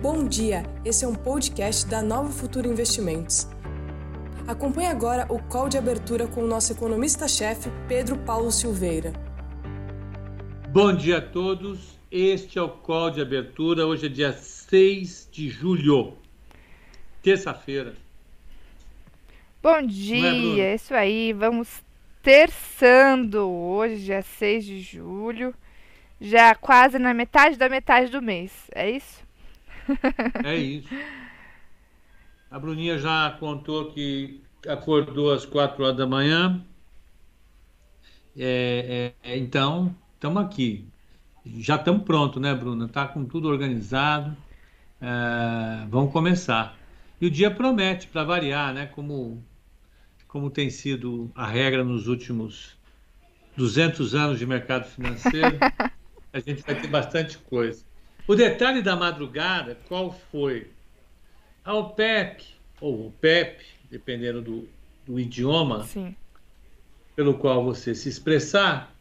Bom dia, esse é um podcast da Nova Futuro Investimentos. Acompanhe agora o call de abertura com o nosso economista-chefe, Pedro Paulo Silveira. Bom dia a todos, este é o call de abertura. Hoje é dia 6 de julho, terça-feira. Bom dia, é, isso aí, vamos terçando. Hoje, dia 6 de julho, já quase na metade da metade do mês, é isso? É isso. A Bruninha já contou que acordou às quatro horas da manhã. É, é, então, estamos aqui. Já estamos prontos, né, Bruna? Está com tudo organizado. É, vamos começar. E o dia promete, para variar, né? Como, como tem sido a regra nos últimos 200 anos de mercado financeiro, a gente vai ter bastante coisa. O detalhe da madrugada, qual foi? A OPEP, ou o PEP, dependendo do, do idioma Sim. pelo qual você se expressar,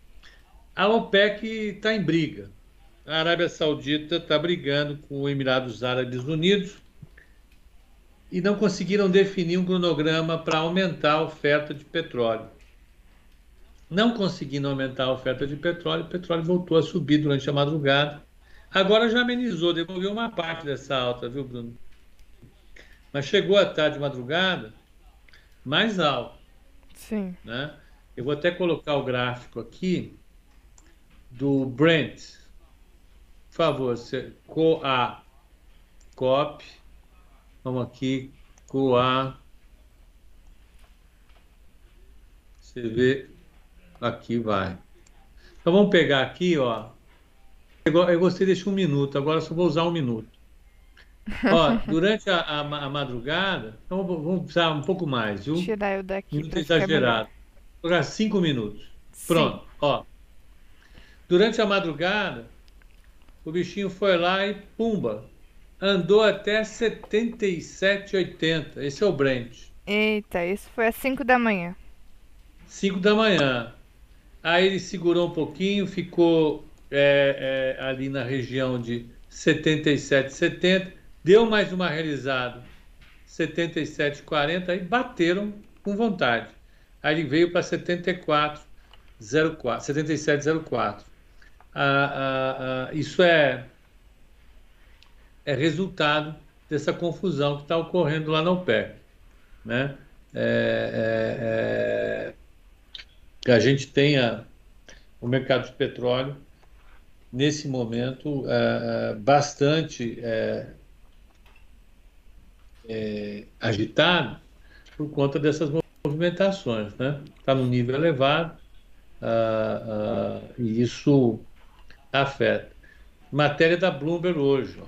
a OPEC está em briga. A Arábia Saudita está brigando com os Emirados Árabes Unidos e não conseguiram definir um cronograma para aumentar a oferta de petróleo. Não conseguindo aumentar a oferta de petróleo, o petróleo voltou a subir durante a madrugada Agora já amenizou, devolveu uma parte dessa alta, viu, Bruno? Mas chegou à tarde de madrugada mais alto. Sim. Né? Eu vou até colocar o gráfico aqui do Brent. Por favor, você, COA, COP. Vamos aqui, COA. Você vê, aqui vai. Então vamos pegar aqui, ó, eu gostei desse um minuto, agora só vou usar um minuto. Ó, durante a, a, a, madrugada, então vamos usar um pouco mais, viu? Tirar eu daqui. Minuto exagerado. Vou jogar cinco minutos. Pronto, Sim. ó. Durante a madrugada, o bichinho foi lá e pumba, andou até 77,80. Esse é o Brent. Eita, isso foi às 5 da manhã. 5 da manhã. Aí ele segurou um pouquinho, ficou é, é, ali na região de 77, 70, deu mais uma realizada, 77, 40, aí bateram com vontade. Aí ele veio para 74, 04, 77, 04. Ah, ah, ah, isso é, é resultado dessa confusão que está ocorrendo lá na OPEC. Né? É, é, é, que a gente tenha o mercado de petróleo nesse momento, é, é, bastante é, agitado por conta dessas movimentações. Né? Está no nível elevado ah, ah, e isso afeta. Matéria da Bloomberg hoje. Ó.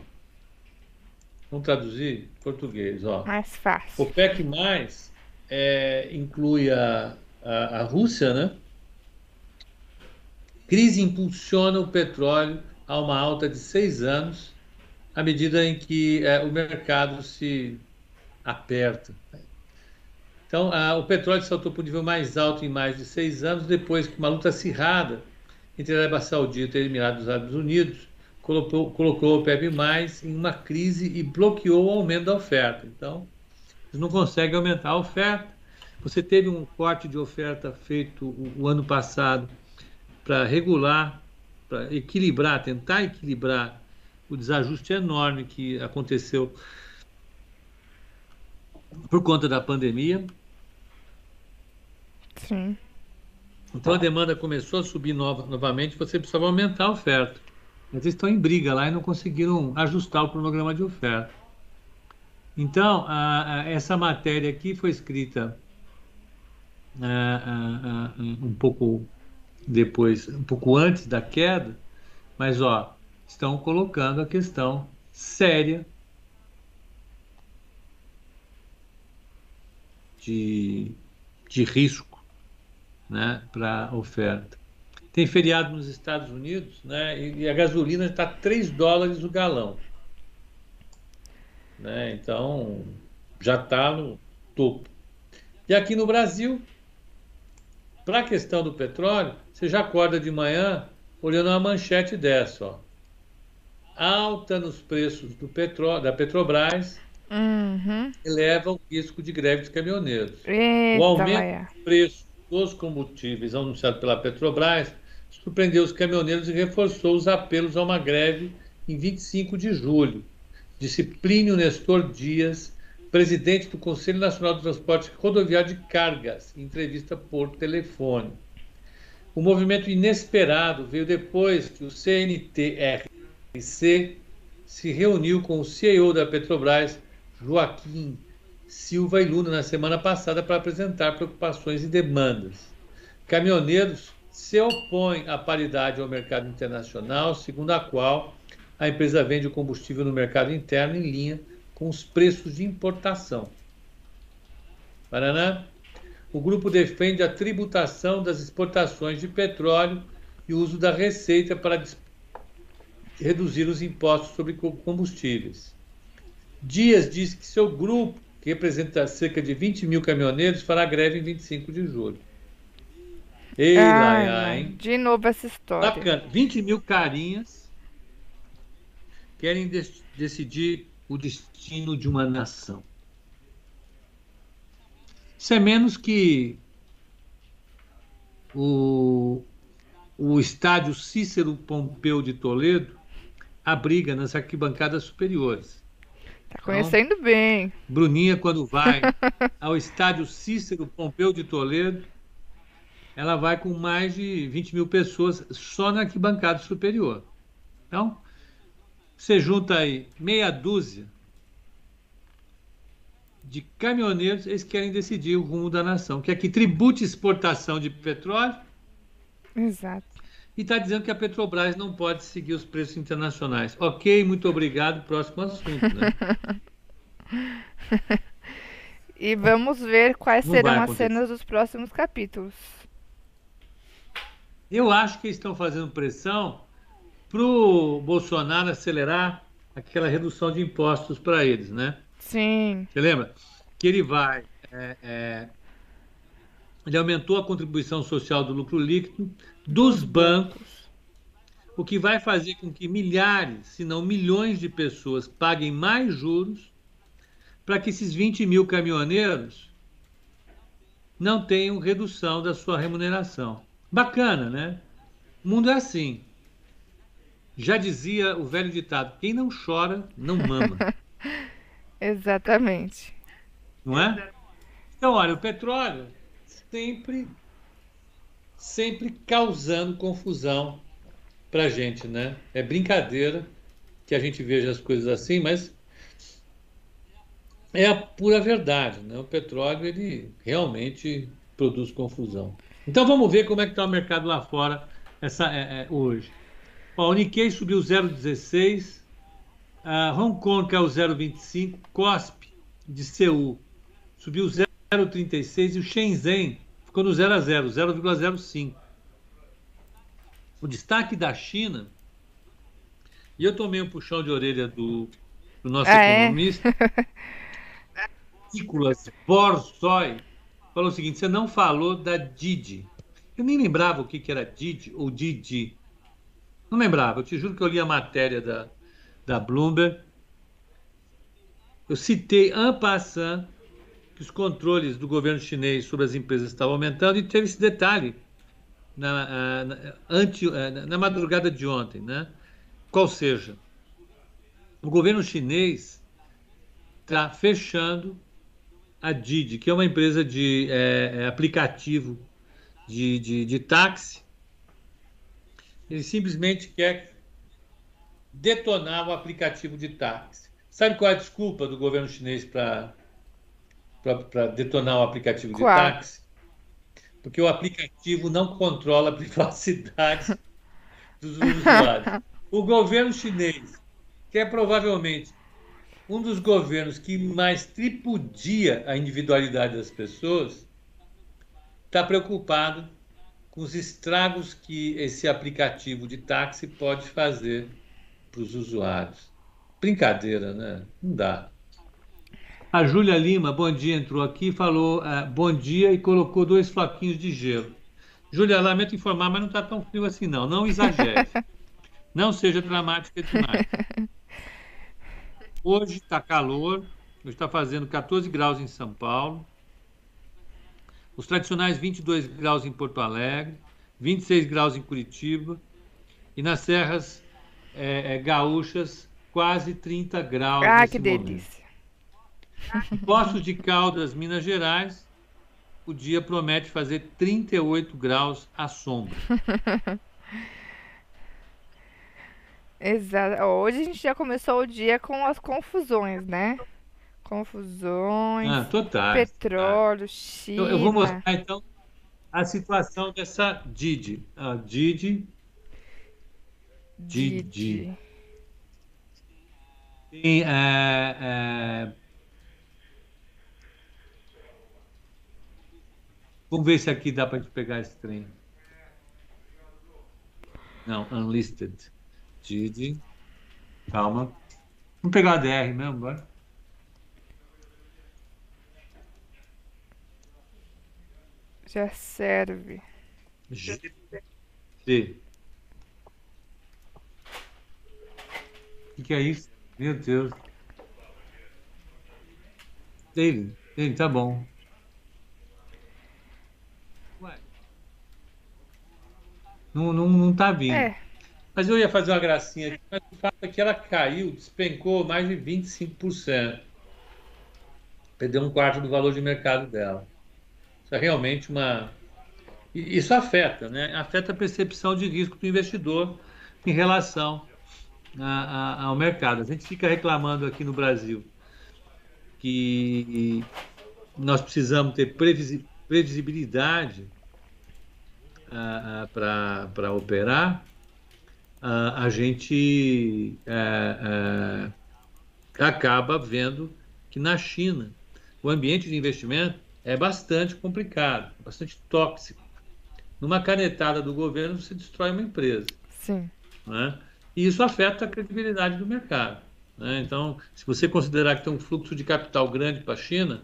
Vamos traduzir português. Ó. Mais fácil. O PEC mais é, inclui a, a, a Rússia, né? Crise impulsiona o petróleo a uma alta de seis anos, à medida em que é, o mercado se aperta. Então, a, o petróleo saltou para o nível mais alto em mais de seis anos, depois que uma luta acirrada entre a Arábia Saudita e os Emirados Árabes Unidos colocou, colocou o PEP mais em uma crise e bloqueou o aumento da oferta. Então, eles não conseguem aumentar a oferta. Você teve um corte de oferta feito o, o ano passado para regular, para equilibrar, tentar equilibrar o desajuste enorme que aconteceu por conta da pandemia. Sim. Então a demanda começou a subir nova, novamente, você precisava aumentar a oferta. Eles estão em briga lá e não conseguiram ajustar o cronograma de oferta. Então, a, a, essa matéria aqui foi escrita a, um pouco depois, um pouco antes da queda, mas ó, estão colocando a questão séria de, de risco né, para oferta. Tem feriado nos Estados Unidos né, e, e a gasolina está 3 dólares o galão. Né, então já está no topo. E aqui no Brasil, para a questão do petróleo, você já acorda de manhã olhando uma manchete dessa, ó. alta nos preços do petro, da Petrobras Uhum. eleva o risco de greve dos caminhoneiros. Eita, o aumento Maia. do preço dos combustíveis anunciado pela Petrobras surpreendeu os caminhoneiros e reforçou os apelos a uma greve em 25 de julho. Disse Plínio Nestor Dias, presidente do Conselho Nacional do Transporte Rodoviário de Cargas, em entrevista por telefone. O movimento inesperado veio depois que o CNTRC se reuniu com o CEO da Petrobras, Joaquim Silva e Luna, na semana passada para apresentar preocupações e demandas. Caminhoneiros se opõem à paridade ao mercado internacional, segundo a qual a empresa vende o combustível no mercado interno em linha com os preços de importação. Paraná. O grupo defende a tributação das exportações de petróleo e o uso da receita para reduzir os impostos sobre combustíveis. Dias diz que seu grupo, que representa cerca de 20 mil caminhoneiros, fará greve em 25 de julho. Ei, Ai, hein? De novo essa história. Bacana. 20 mil carinhas querem dec- decidir o destino de uma nação. Isso é menos que o, o estádio Cícero Pompeu de Toledo abriga nas arquibancadas superiores. Tá conhecendo bem. Bruninha, quando vai ao estádio Cícero Pompeu de Toledo, ela vai com mais de 20 mil pessoas só na arquibancada superior. Então, você junta aí meia dúzia de caminhoneiros, eles querem decidir o rumo da nação, que é que tribute exportação de petróleo Exato. e está dizendo que a Petrobras não pode seguir os preços internacionais. Ok, muito obrigado. Próximo assunto. Né? E vamos ver quais Não serão as cenas dos próximos capítulos. Eu acho que eles estão fazendo pressão para o Bolsonaro acelerar aquela redução de impostos para eles, né? Sim. Você lembra? Que ele vai. é, é, ele aumentou a contribuição social do lucro líquido dos bancos, o que vai fazer com que milhares, se não milhões de pessoas paguem mais juros para que esses 20 mil caminhoneiros não tenham redução da sua remuneração. Bacana, né? O mundo é assim. Já dizia o velho ditado: quem não chora, não mama. Exatamente. não é? Então, olha, o petróleo sempre, sempre causando confusão para a gente, né? É brincadeira que a gente veja as coisas assim, mas é a pura verdade, né? O petróleo ele realmente produz confusão. Então vamos ver como é que está o mercado lá fora essa, é, é, hoje. Ó, o Nikkei subiu 0,16, a Hong Kong caiu 0,25, COSP de Seul subiu 0,36 e o Shenzhen ficou no 0 a 0, 0,05. O destaque da China, e eu tomei um puxão de orelha do, do nosso Ah, é? economista, Nicolas Borzoi, falou o seguinte: você não falou da Didi. Eu nem lembrava o que, que era Didi ou Didi. Não lembrava, eu te juro que eu li a matéria da, da Bloomberg. Eu citei en passant que os controles do governo chinês sobre as empresas estavam aumentando e teve esse detalhe na, ah, na, ah, na madrugada de ontem, né? Qual seja, o governo chinês está fechando a Didi, que é uma empresa de é, é, aplicativo de, de, de táxi. Ele simplesmente quer detonar o aplicativo de táxi. Sabe qual é a desculpa do governo chinês para detonar o aplicativo de táxi? Porque o aplicativo não controla a privacidade dos usuários. O governo chinês, que é provavelmente um dos governos que mais tripudia a individualidade das pessoas, está preocupado com os estragos que esse aplicativo de táxi pode fazer para os usuários. Brincadeira, né? Não dá. A Júlia Lima, bom dia, entrou aqui, falou ah, bom dia e colocou dois floquinhos de gelo. Júlia, lamento informar, mas não está tão frio assim, não. Não exagere. Não seja dramática demais. Hoje está calor, hoje está fazendo 14 graus em São Paulo, os tradicionais 22 graus em Porto Alegre, 26 graus em Curitiba e nas serras é, é, gaúchas quase 30 graus. Ah, que momento. delícia! Poços de Caldas, Minas Gerais, o dia promete fazer 38 graus à sombra. Exato. Hoje a gente já começou o dia com as confusões, né? Confusões. Ah, total. Petróleo, China. Eu, eu, vou mostrar então a situação dessa Didi. Ah, Didi. Didi. Didi. Tem, é, é... Vamos ver se aqui dá para gente pegar esse trem. Não, unlisted. Didi. Calma. Vamos pegar a DR mesmo, bora. Já serve. G. O que, é isso? Meu Deus. David, David, tá bom. Ué. Não, não, não tá vindo. É. Mas eu ia fazer uma gracinha aqui, mas o fato é que ela caiu, despencou mais de 25%. Perdeu um quarto do valor de mercado dela. Isso é realmente uma. Isso afeta, né? Afeta a percepção de risco do investidor em relação a, a, ao mercado. A gente fica reclamando aqui no Brasil que nós precisamos ter previsibilidade para operar, a, a gente é, é, acaba vendo que na China o ambiente de investimento é bastante complicado, bastante tóxico. Numa canetada do governo, você destrói uma empresa. Sim. Né? E isso afeta a credibilidade do mercado. Né? Então, se você considerar que tem um fluxo de capital grande para a China,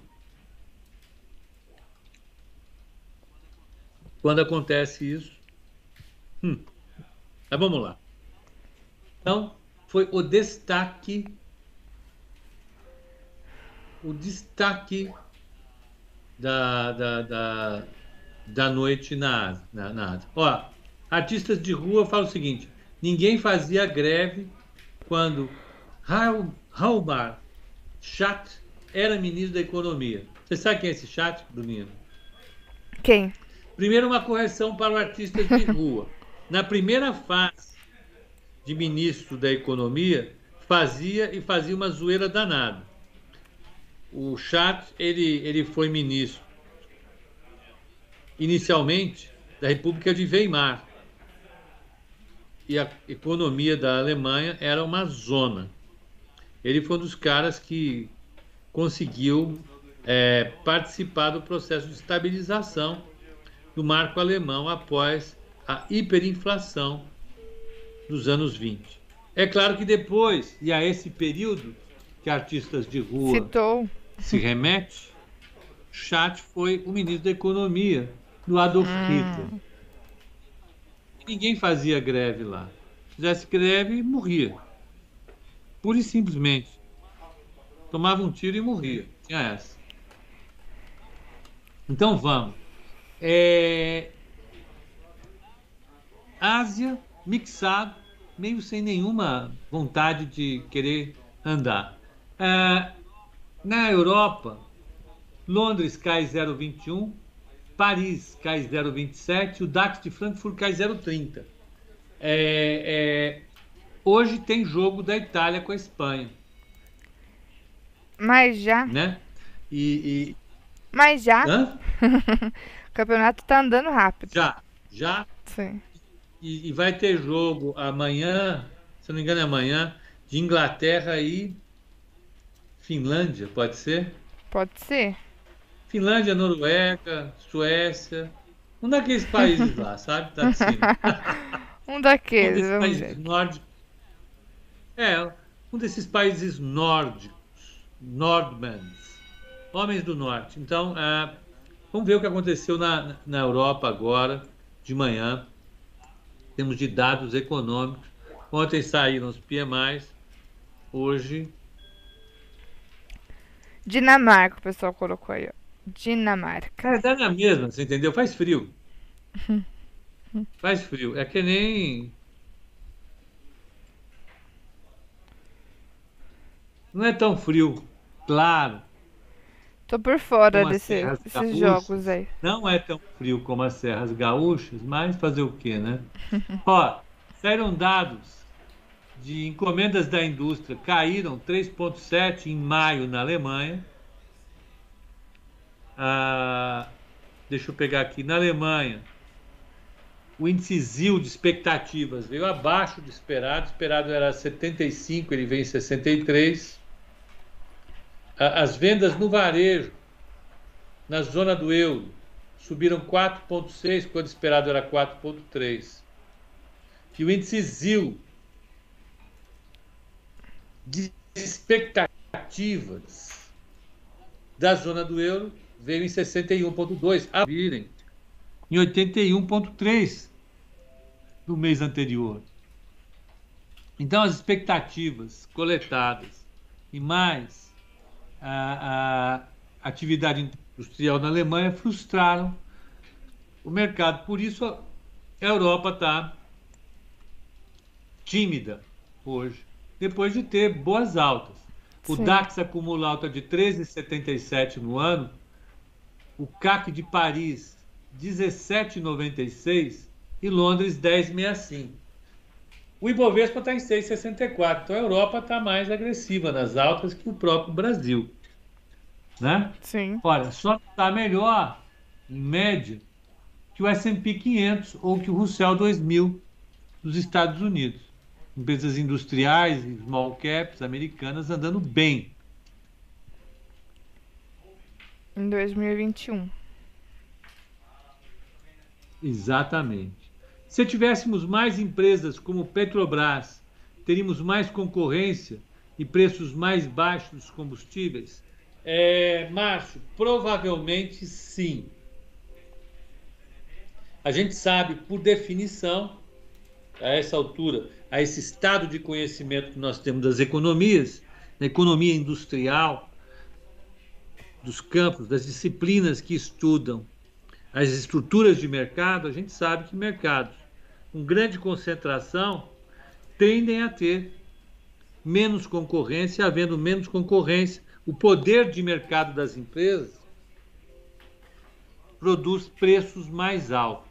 quando acontece isso. Hum. Mas vamos lá. Então, foi o destaque. O destaque da, da, da, da noite na, na, na. Ó, artistas de rua falam o seguinte: ninguém fazia greve quando Halmar Chat era ministro da Economia. Você sabe quem é esse chat, Bruninho? Quem? Primeiro, uma correção para o artista de rua. Na primeira fase de ministro da Economia, fazia e fazia uma zoeira danada o Chat ele, ele foi ministro inicialmente da República de Weimar e a economia da Alemanha era uma zona. Ele foi um dos caras que conseguiu é, participar do processo de estabilização do marco alemão após a hiperinflação dos anos 20. É claro que depois, e a esse período que artistas de rua Citou se remete, Chat foi o ministro da Economia do Adolf hum. Hitler. Ninguém fazia greve lá. Se fizesse greve, morria. Pura e simplesmente. Tomava um tiro e morria. Tinha essa. Então vamos. É... Ásia, mixado, meio sem nenhuma vontade de querer andar. É... Na Europa, Londres cai 0,21, Paris cai 0,27, o DAX de Frankfurt cai 0,30. É, é, hoje tem jogo da Itália com a Espanha. Mas já. Né? E, e... Mas já. o campeonato está andando rápido. Já, já. Sim. E, e, vai ter jogo amanhã, se não me engano é amanhã, de Inglaterra e Finlândia, pode ser? Pode ser. Finlândia, Noruega, Suécia. Um daqueles países lá, sabe? Tá um daqueles, um vamos ver. Nórdicos. É, um desses países nórdicos. Nordmans. Homens do Norte. Então, é, vamos ver o que aconteceu na, na Europa agora, de manhã. Temos de dados econômicos. Ontem saíram os PMIs, hoje. Dinamarca, o pessoal colocou aí, ó. Dinamarca. É, dá na mesma, você entendeu? Faz frio. Faz frio. É que nem. Não é tão frio, claro. Tô por fora desse, desses jogos aí. Não é tão frio como as Serras Gaúchas, mas fazer o quê, né? Ó, saíram dados de encomendas da indústria, caíram 3,7 em maio na Alemanha. Ah, deixa eu pegar aqui. Na Alemanha, o índice ZIL de expectativas veio abaixo do esperado. O esperado era 75, ele veio em 63. As vendas no varejo, na zona do euro, subiram 4,6, quando esperado era 4,3. E o índice ZIL de expectativas da zona do euro veio em 61,2, a virem em 81,3 no mês anterior. Então, as expectativas coletadas e mais a, a atividade industrial na Alemanha frustraram o mercado. Por isso, a Europa está tímida hoje, depois de ter boas altas. O Sim. DAX acumula alta de 13,77 no ano, o CAC de Paris 17,96 e Londres 10,65. O Ibovespa está em 6,64, então a Europa está mais agressiva nas altas que o próprio Brasil né? Sim. Olha, só está melhor, em média, que o S&P 500 ou que o Russell 2000 dos Estados Unidos. Empresas industriais e small caps americanas andando bem. Em 2021. Exatamente. Se tivéssemos mais empresas como Petrobras, teríamos mais concorrência e preços mais baixos dos combustíveis? É, Márcio, provavelmente sim. A gente sabe, por definição, a essa altura, a esse estado de conhecimento que nós temos das economias, da economia industrial, dos campos, das disciplinas que estudam as estruturas de mercado, a gente sabe que mercados com grande concentração tendem a ter menos concorrência, havendo menos concorrência, o poder de mercado das empresas produz preços mais altos.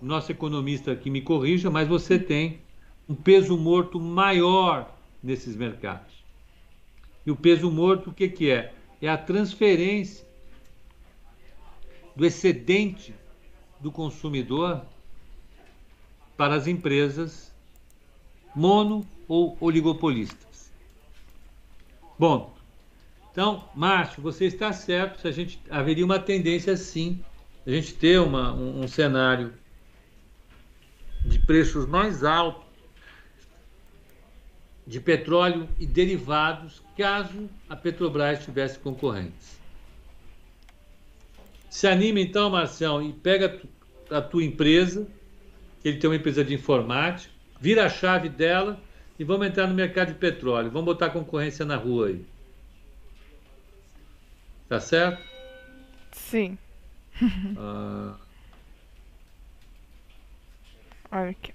Nosso economista aqui me corrija, mas você tem um peso morto maior nesses mercados. E o peso morto, o que, que é? É a transferência do excedente do consumidor para as empresas mono ou oligopolistas. Bom, então, Márcio, você está certo se a gente haveria uma tendência sim, a gente ter uma, um, um cenário de preços mais altos de petróleo e derivados, caso a Petrobras tivesse concorrentes. Se anima então, Marcião, e pega a tua empresa, ele tem uma empresa de informática, vira a chave dela e vamos entrar no mercado de petróleo. Vamos botar concorrência na rua aí. Tá certo? Sim. ah... Olha aqui.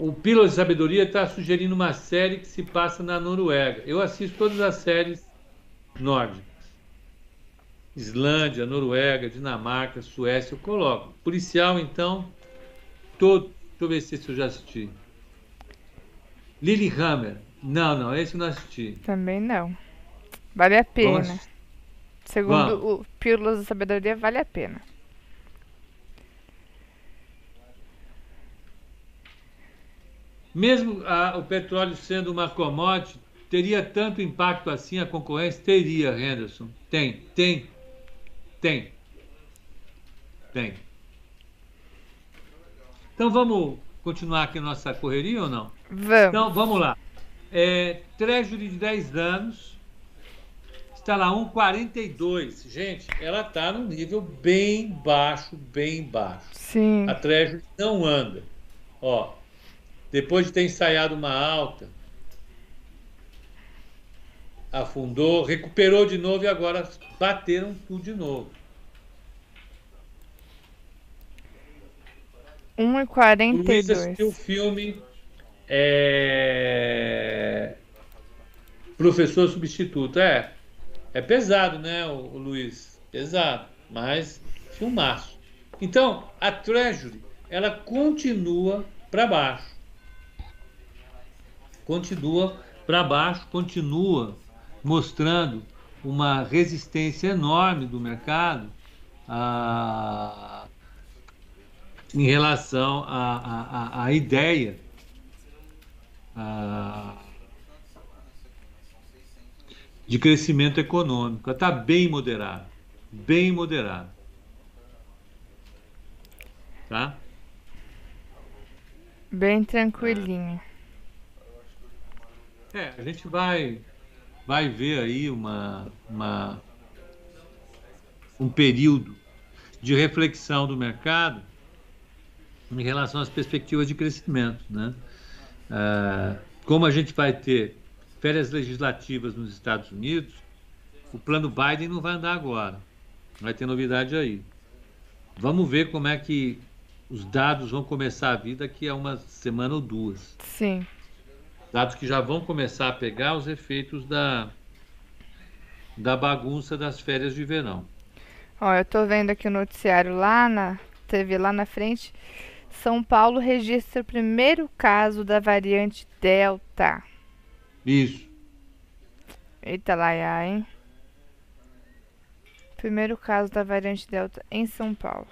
O Pílula de Sabedoria está sugerindo uma série que se passa na Noruega. Eu assisto todas as séries nórdicas. Islândia, Noruega, Dinamarca, Suécia, eu coloco. Policial, então, todo Deixa eu ver se eu já assisti. Lilyhammer. Não, não, esse eu não assisti. Também não. Vale a pena. Segundo Vamos. o Pílulas da Sabedoria, vale a pena. Mesmo a, o petróleo sendo uma commodity, teria tanto impacto assim a concorrência? Teria, Henderson. Tem, tem, tem. Tem. Então vamos continuar aqui a nossa correria ou não? Vamos. Então vamos lá. É, Treasury de 10 anos está lá 1,42. Gente, ela está num nível bem baixo, bem baixo. Sim. A Treasury não anda. Ó, depois de ter ensaiado uma alta, afundou, recuperou de novo e agora bateram tudo de novo. 1,42. Luiz assistiu o filme é... Professor Substituto. É, é pesado, né, o, o Luiz? Pesado, mas filmaço. Então, a Treasury, ela continua para baixo. Continua para baixo, continua mostrando uma resistência enorme do mercado a, em relação à ideia a, de crescimento econômico. Está bem moderado, bem moderado. Tá? Bem tranquilinho. É, a gente vai vai ver aí uma, uma um período de reflexão do mercado em relação às perspectivas de crescimento, né? Ah, como a gente vai ter férias legislativas nos Estados Unidos, o plano Biden não vai andar agora. Vai ter novidade aí. Vamos ver como é que os dados vão começar a vir daqui a uma semana ou duas. Sim. Dados que já vão começar a pegar os efeitos da, da bagunça das férias de verão. Ó, eu tô vendo aqui o noticiário lá na TV lá na frente. São Paulo registra o primeiro caso da variante Delta. Isso. Eita lá, hein? Primeiro caso da variante Delta em São Paulo.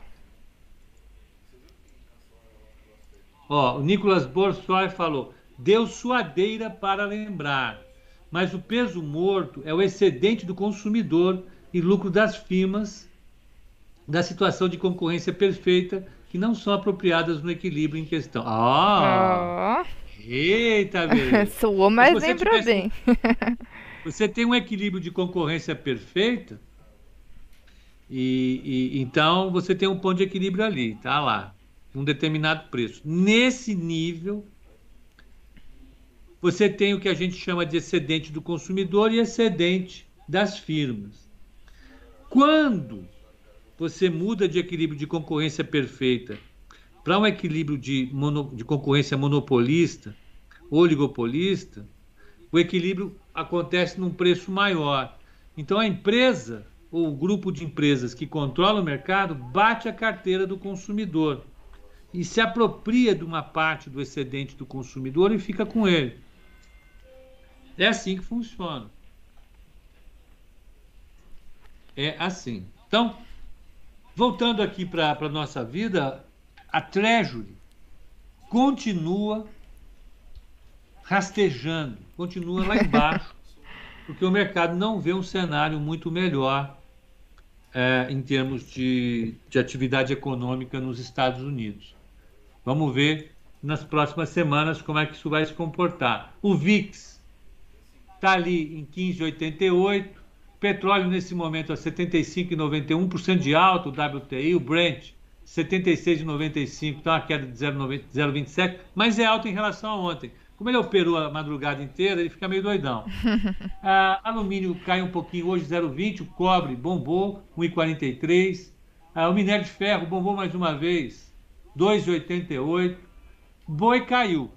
Ó, o Nicolas Borsoi falou: deu suadeira para lembrar, mas o peso morto é o excedente do consumidor e lucro das firmas da situação de concorrência perfeita que não são apropriadas no equilíbrio em questão. Ah! Oh. Eita, beleza. Soou, mas lembrou bem. você tem um equilíbrio de concorrência perfeita e, e, então você tem um ponto de equilíbrio ali, tá lá um determinado preço. Nesse nível, você tem o que a gente chama de excedente do consumidor e excedente das firmas. Quando você muda de equilíbrio de concorrência perfeita para um equilíbrio de, mono, de concorrência monopolista, oligopolista, o equilíbrio acontece num preço maior. Então a empresa ou o grupo de empresas que controla o mercado bate a carteira do consumidor e se apropria de uma parte do excedente do consumidor e fica com ele. É assim que funciona. É assim. Então, voltando aqui para a nossa vida, a Treasury continua rastejando, continua lá embaixo, porque o mercado não vê um cenário muito melhor é, em termos de, de atividade econômica nos Estados Unidos. Vamos ver nas próximas semanas como é que isso vai se comportar. O VIX está ali em 15,88, petróleo nesse momento a 75,91% de alta, o WTI, o Brent 76,95, então uma queda de 0,27, mas é alto em relação a ontem. Como ele operou a madrugada inteira, ele fica meio doidão. ah, alumínio cai um pouquinho hoje, 0,20. O cobre bombou, 1,43. Ah, o minério de ferro bombou mais uma vez, 2,88. Boi caiu.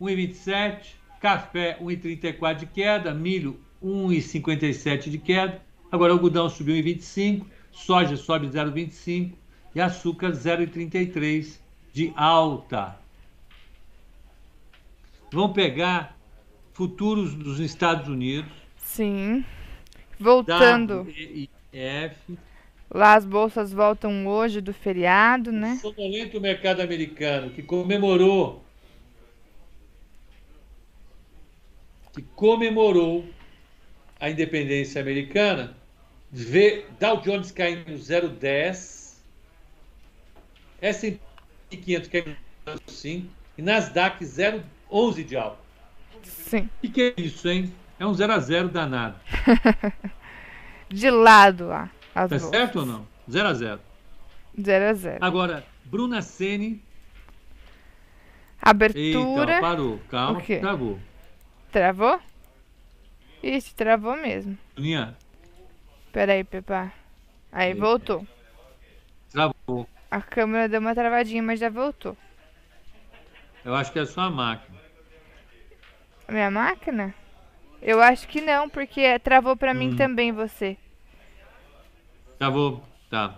1,27. Café 1,34 de queda. Milho 1,57 de queda. Agora algodão subiu 1,25. Soja sobe 0,25. E açúcar 0,33 de alta. Vamos pegar futuros dos Estados Unidos. Sim. Voltando. WEF, Lá as bolsas voltam hoje do feriado, né? O sonolento mercado americano que comemorou que comemorou a independência americana, vê Dow Jones caindo 0,10, S&P 500 caindo 0,5 e Nasdaq 0,11 de alta. Sim. O que é isso, hein? É um 0 a 0 danado. De lado lá. As tá bolsas. certo ou não? 0 a 0 0 a 0 Agora, Bruna Sene. Abertura. Eita, parou. Calma, travou. Travou? Ixi, travou mesmo. Bruninha, Pera aí, Pepa. Aí, Eita. voltou. travou. A câmera deu uma travadinha, mas já voltou. Eu acho que é a máquina. A minha máquina? Eu acho que não, porque travou pra mim Hum. também você. Travou. Tá.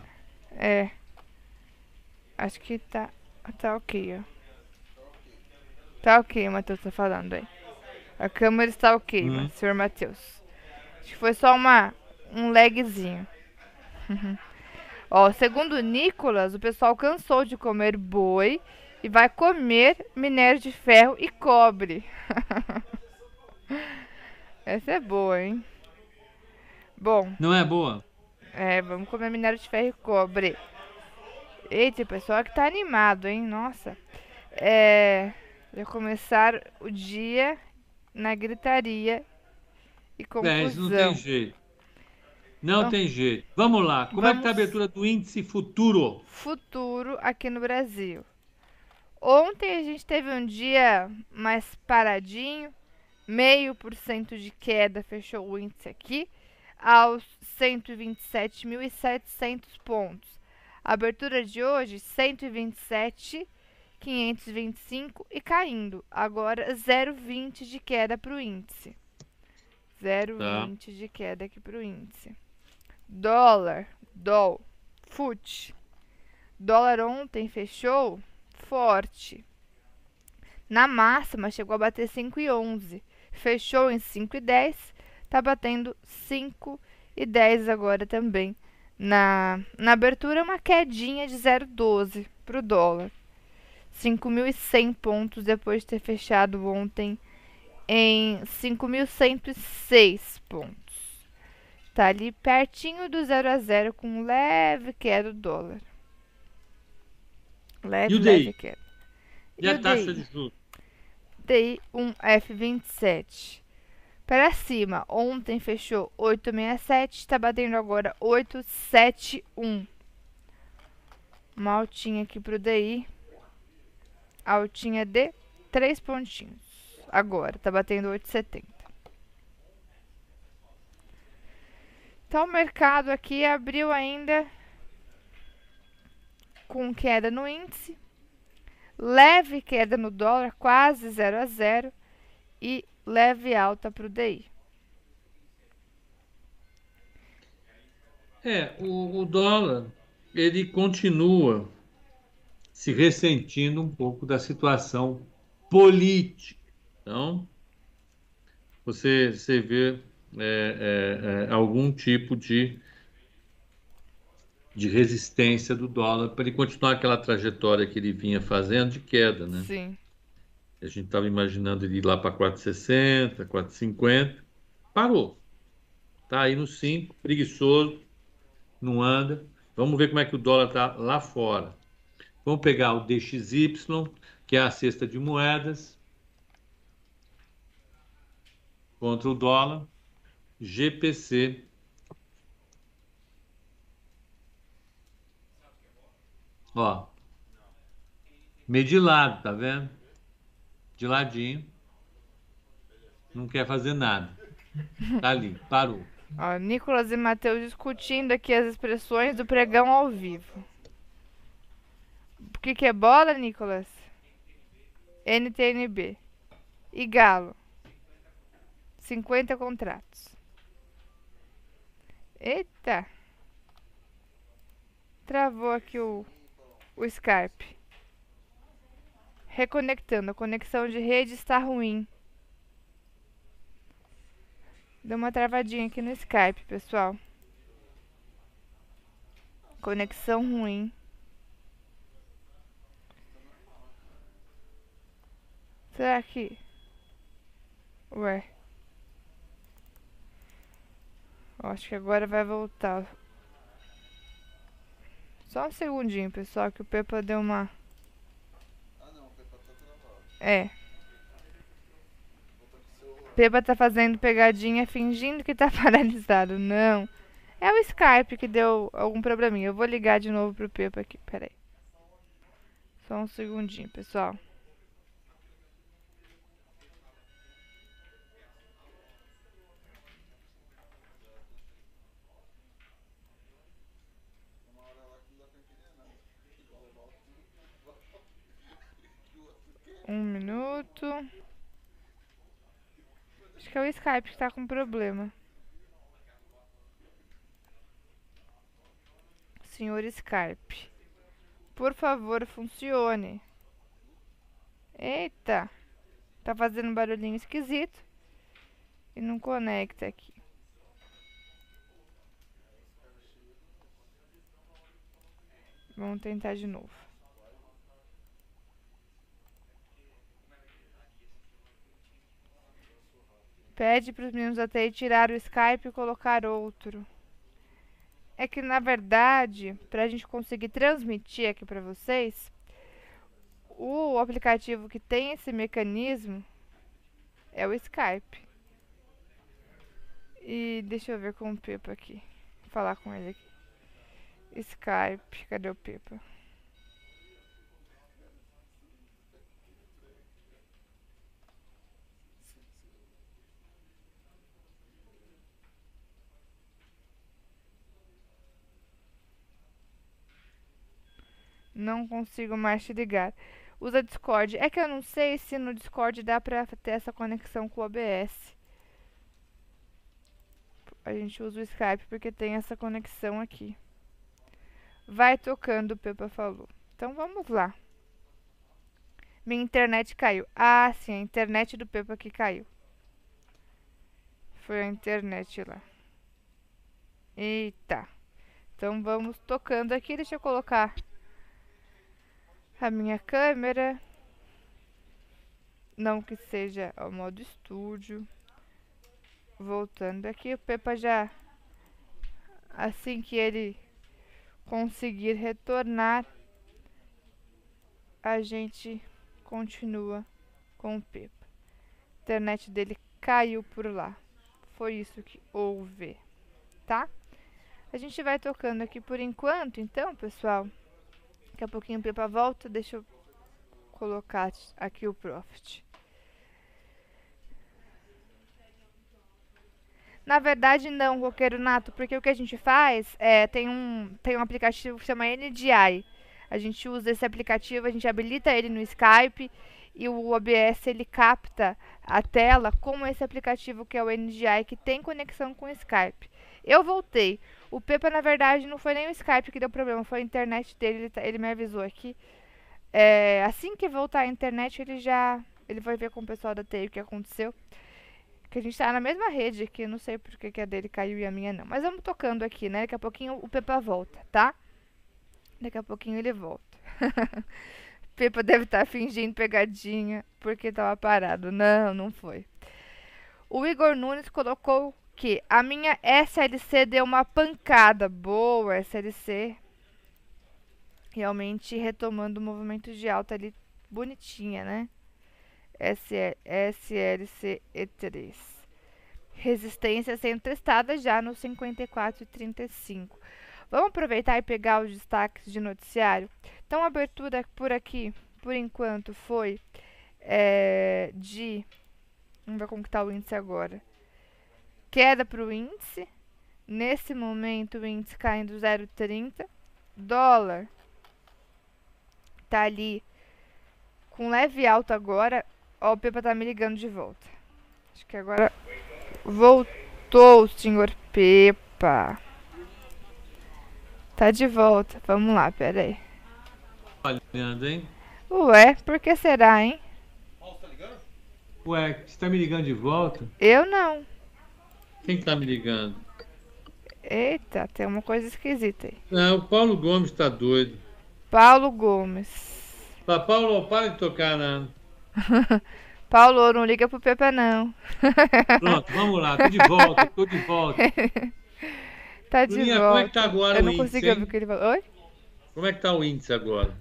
É. Acho que tá. Tá ok, ó. Tá ok, o Matheus tá falando aí. A câmera está ok, Hum. senhor Matheus. Acho que foi só uma, um lagzinho. Ó, segundo o Nicolas, o pessoal cansou de comer boi e vai comer minério de ferro e cobre. Essa é boa, hein? Bom, Não é boa? é, vamos comer minério de ferro e cobre. Eita, o pessoal que tá animado, hein? Nossa. É. Vai começar o dia na gritaria e É, isso não tem confusão. jeito. Não Então, tem jeito. Vamos lá. Como é que tá a vamos- abertura do índice futuro? Futuro aqui no Brasil. Ontem a gente teve um dia mais paradinho, meio por cento de queda, fechou o índice aqui, aos 127.700 pontos. A abertura de hoje, 127.525 e caindo. Agora 0,20 de queda para o índice. 0,20 de queda aqui para o índice. Dólar, DOL, FUT. Dólar ontem fechou forte. Na máxima chegou a bater 5,11. Fechou em 5,10. Tá batendo 5,10 agora também. Na, na abertura, uma quedinha de 0,12 para o dólar. 5.100 pontos depois de ter fechado ontem em 5.106 pontos. Tá ali pertinho do 0 a 0 com um leve queda do dólar. Leve, E o leve queda. E a o taxa de juros? DI 1F27. Para cima, ontem fechou 867, está batendo agora 871. Uma altinha aqui pro DI. Altinha de 3 pontinhos. Agora, tá batendo 870. Então, o mercado aqui abriu ainda com queda no índice leve queda no dólar, quase 0 a 0 e leve alta para o DI. É, o, o dólar, ele continua se ressentindo um pouco da situação política. Então, você, você vê é, é, é, algum tipo de, de resistência do dólar para ele continuar aquela trajetória que ele vinha fazendo de queda, né? Sim. A gente estava imaginando ele ir lá para 4,60, 4,50. Parou. Tá aí no 5, preguiçoso, não anda. Vamos ver como é que o dólar tá lá fora. Vamos pegar o DXY, que é a cesta de moedas, contra o dólar, GPC. Ó, meio de lado, tá vendo? De ladinho. Não quer fazer nada. Tá ali, parou. Ó, Nicolas e Matheus discutindo aqui as expressões do pregão ao vivo. O que, que é bola, Nicolas? NTNB. E Galo. 50 contratos. Eita! Travou aqui o, o Skype. Reconectando. A conexão de rede está ruim. Deu uma travadinha aqui no Skype, pessoal. Conexão ruim. Será que. Ué. Acho que agora vai voltar. Só um segundinho, pessoal, que o Pepa deu uma. É. Pepa tá fazendo pegadinha fingindo que tá paralisado. Não. É o Skype que deu algum probleminha. Eu vou ligar de novo pro Pepa aqui. Pera aí. Só um segundinho, pessoal. Um minuto. Acho que é o Skype que tá com problema. Senhor Skype. Por favor, funcione. Eita. Tá fazendo um barulhinho esquisito. E não conecta aqui. Vamos tentar de novo. Pede para os meninos da TI tirar o Skype e colocar outro. É que, na verdade, para a gente conseguir transmitir aqui para vocês, o aplicativo que tem esse mecanismo é o Skype. E deixa eu ver com o Pepa aqui. Falar com ele aqui. Skype, cadê o Pepa? Não consigo mais te ligar. Usa Discord. É que eu não sei se no Discord dá pra ter essa conexão com o OBS. A gente usa o Skype porque tem essa conexão aqui. Vai tocando, o Pepa falou. Então vamos lá. Minha internet caiu. Ah, sim, a internet do Pepa que caiu. Foi a internet lá. Eita. Então vamos tocando aqui. Deixa eu colocar a minha câmera. Não que seja o modo estúdio. Voltando aqui, o Pepa já assim que ele conseguir retornar, a gente continua com o Pepa. A internet dele caiu por lá. Foi isso que houve, tá? A gente vai tocando aqui por enquanto, então, pessoal. Daqui a pouquinho o Pepa volta. Deixa eu colocar aqui o Profit. Na verdade, não, Roqueiro Nato, porque o que a gente faz é tem um, tem um aplicativo que chama NDI. A gente usa esse aplicativo, a gente habilita ele no Skype e o OBS ele capta a tela com esse aplicativo que é o NDI, que tem conexão com o Skype. Eu voltei. O Pepa, na verdade, não foi nem o Skype que deu problema, foi a internet dele. Ele, tá, ele me avisou aqui. É, assim que voltar a internet, ele já. Ele vai ver com o pessoal da TI o que aconteceu. Que a gente tá na mesma rede aqui. Não sei porque que a dele caiu e a minha não. Mas vamos tocando aqui, né? Daqui a pouquinho o Pepa volta, tá? Daqui a pouquinho ele volta. Pepa deve estar tá fingindo pegadinha porque tava parado. Não, não foi. O Igor Nunes colocou que a minha SLC deu uma pancada. Boa, SLC. Realmente retomando o movimento de alta ali, bonitinha, né? SLC E3. Resistência sendo testada já no 54,35. Vamos aproveitar e pegar os destaques de noticiário. Então, a abertura por aqui, por enquanto, foi é, de. Vamos ver como está o índice agora queda para o índice. Nesse momento, o índice caindo 0,30. Dólar tá ali com leve alta agora. Ó, o Pepa tá me ligando de volta. Acho que agora voltou o senhor Pepa. Tá de volta. Vamos lá, pera aí. Olhando, hein? Ué, por que será, hein? Ué, você tá me ligando de volta? Eu não. Quem tá me ligando? Eita, tem uma coisa esquisita aí. Não, o Paulo Gomes tá doido. Paulo Gomes. Pá, Paulo, para de tocar, né? Paulo, não liga pro Pepe, não. Pronto, vamos lá, tô de volta, tô de volta. tá de Lulinha, volta. como é que tá agora Eu o índice? Não consigo ouvir o que ele falou. Oi? Como é que tá o índice agora?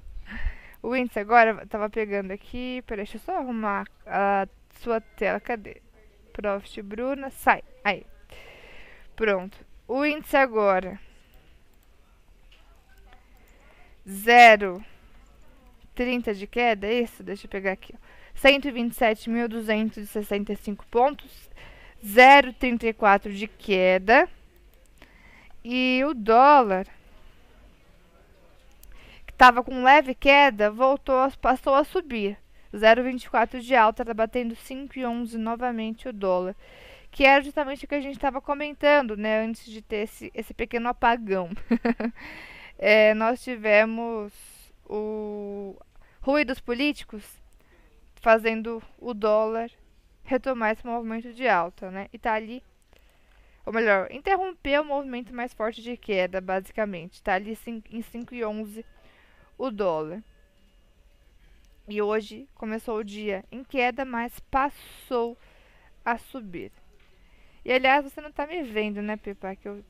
O índice agora, tava pegando aqui. Peraí, deixa eu só arrumar a sua tela. Cadê? Profit Bruna, sai. Aí. Pronto. O índice agora. 0,30 de queda, é isso? Deixa eu pegar aqui. 127.265 pontos. 0,34 de queda. E o dólar, que estava com leve queda, voltou, passou a subir. 0,24 de alta, está batendo 5,11 novamente o dólar. Que era justamente o que a gente estava comentando, né? Antes de ter esse, esse pequeno apagão. é, nós tivemos o ruídos políticos fazendo o dólar retomar esse movimento de alta, né? E tá ali, ou melhor, interromper o movimento mais forte de queda, basicamente. Tá ali em 5,11 o dólar. E hoje começou o dia em queda, mas passou a subir. E aliás, você não tá me vendo, né, Pipa? Que eu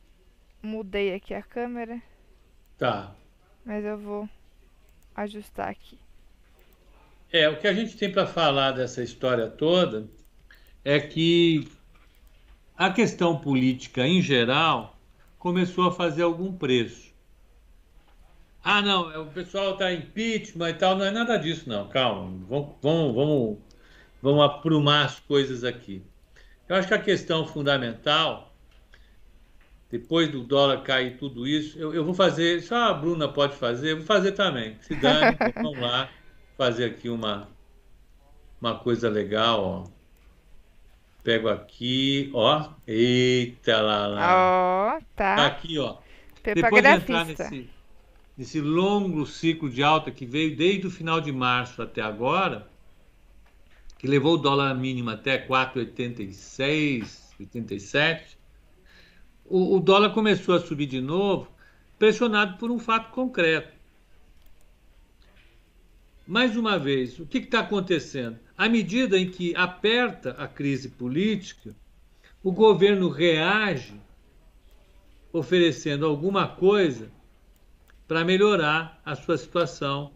mudei aqui a câmera. Tá. Mas eu vou ajustar aqui. É, o que a gente tem para falar dessa história toda é que a questão política em geral começou a fazer algum preço. Ah, não, é, o pessoal está impeachment e tal. Não é nada disso, não. Calma. Vamos, vamos, vamos, vamos aprumar as coisas aqui. Eu acho que a questão fundamental, depois do dólar cair tudo isso, eu, eu vou fazer. Só a Bruna pode fazer, eu vou fazer também. Se dane, vamos lá fazer aqui uma, uma coisa legal, ó. Pego aqui, ó. Eita lá lá. Ó, oh, tá. Tá aqui, ó. Depois de entrar nesse nesse longo ciclo de alta que veio desde o final de março até agora, que levou o dólar mínimo até 4,86, 87, o, o dólar começou a subir de novo, pressionado por um fato concreto. Mais uma vez, o que está acontecendo? À medida em que aperta a crise política, o governo reage oferecendo alguma coisa para melhorar a sua situação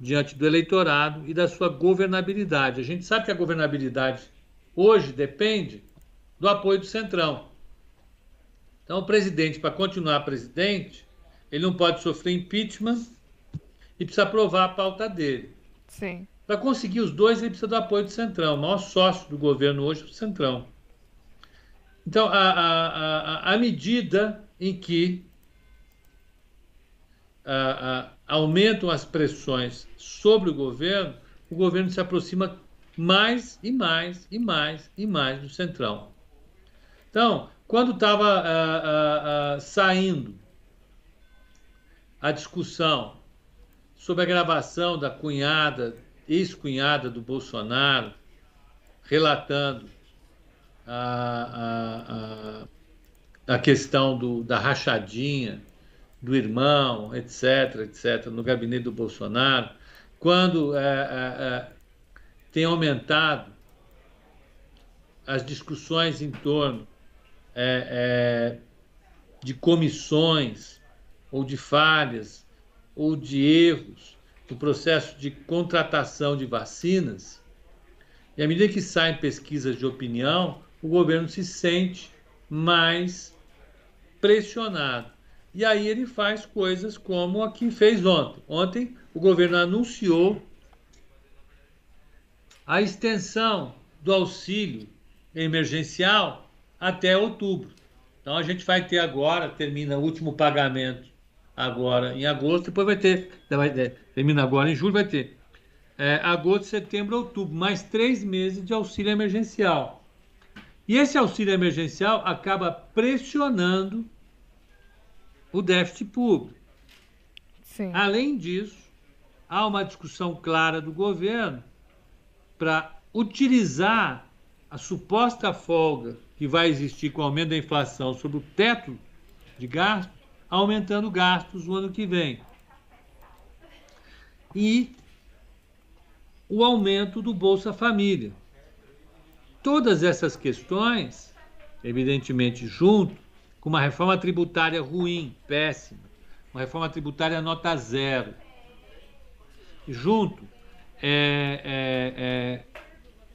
diante do eleitorado e da sua governabilidade. A gente sabe que a governabilidade hoje depende do apoio do Centrão. Então, o presidente, para continuar presidente, ele não pode sofrer impeachment e precisa aprovar a pauta dele. Sim. Para conseguir os dois, ele precisa do apoio do Centrão. O maior sócio do governo hoje é o Centrão. Então, a, a, a, a medida em que aumentam as pressões sobre o governo, o governo se aproxima mais e mais e mais e mais do centrão. Então, quando estava saindo a discussão sobre a gravação da cunhada, ex-cunhada do Bolsonaro, relatando a, a, a questão do, da rachadinha do irmão, etc., etc., no gabinete do Bolsonaro, quando é, é, é, tem aumentado as discussões em torno é, é, de comissões ou de falhas ou de erros no processo de contratação de vacinas, e à medida que saem pesquisas de opinião, o governo se sente mais pressionado. E aí ele faz coisas como a que fez ontem. Ontem o governo anunciou a extensão do auxílio emergencial até outubro. Então a gente vai ter agora, termina o último pagamento agora em agosto, depois vai ter, vai ter termina agora em julho, vai ter é, agosto, setembro, outubro, mais três meses de auxílio emergencial. E esse auxílio emergencial acaba pressionando o déficit público. Sim. Além disso, há uma discussão clara do governo para utilizar a suposta folga que vai existir com o aumento da inflação sobre o teto de gastos, aumentando gastos no ano que vem. E o aumento do Bolsa Família. Todas essas questões, evidentemente, junto com uma reforma tributária ruim, péssima, uma reforma tributária nota zero. Junto é, é, é,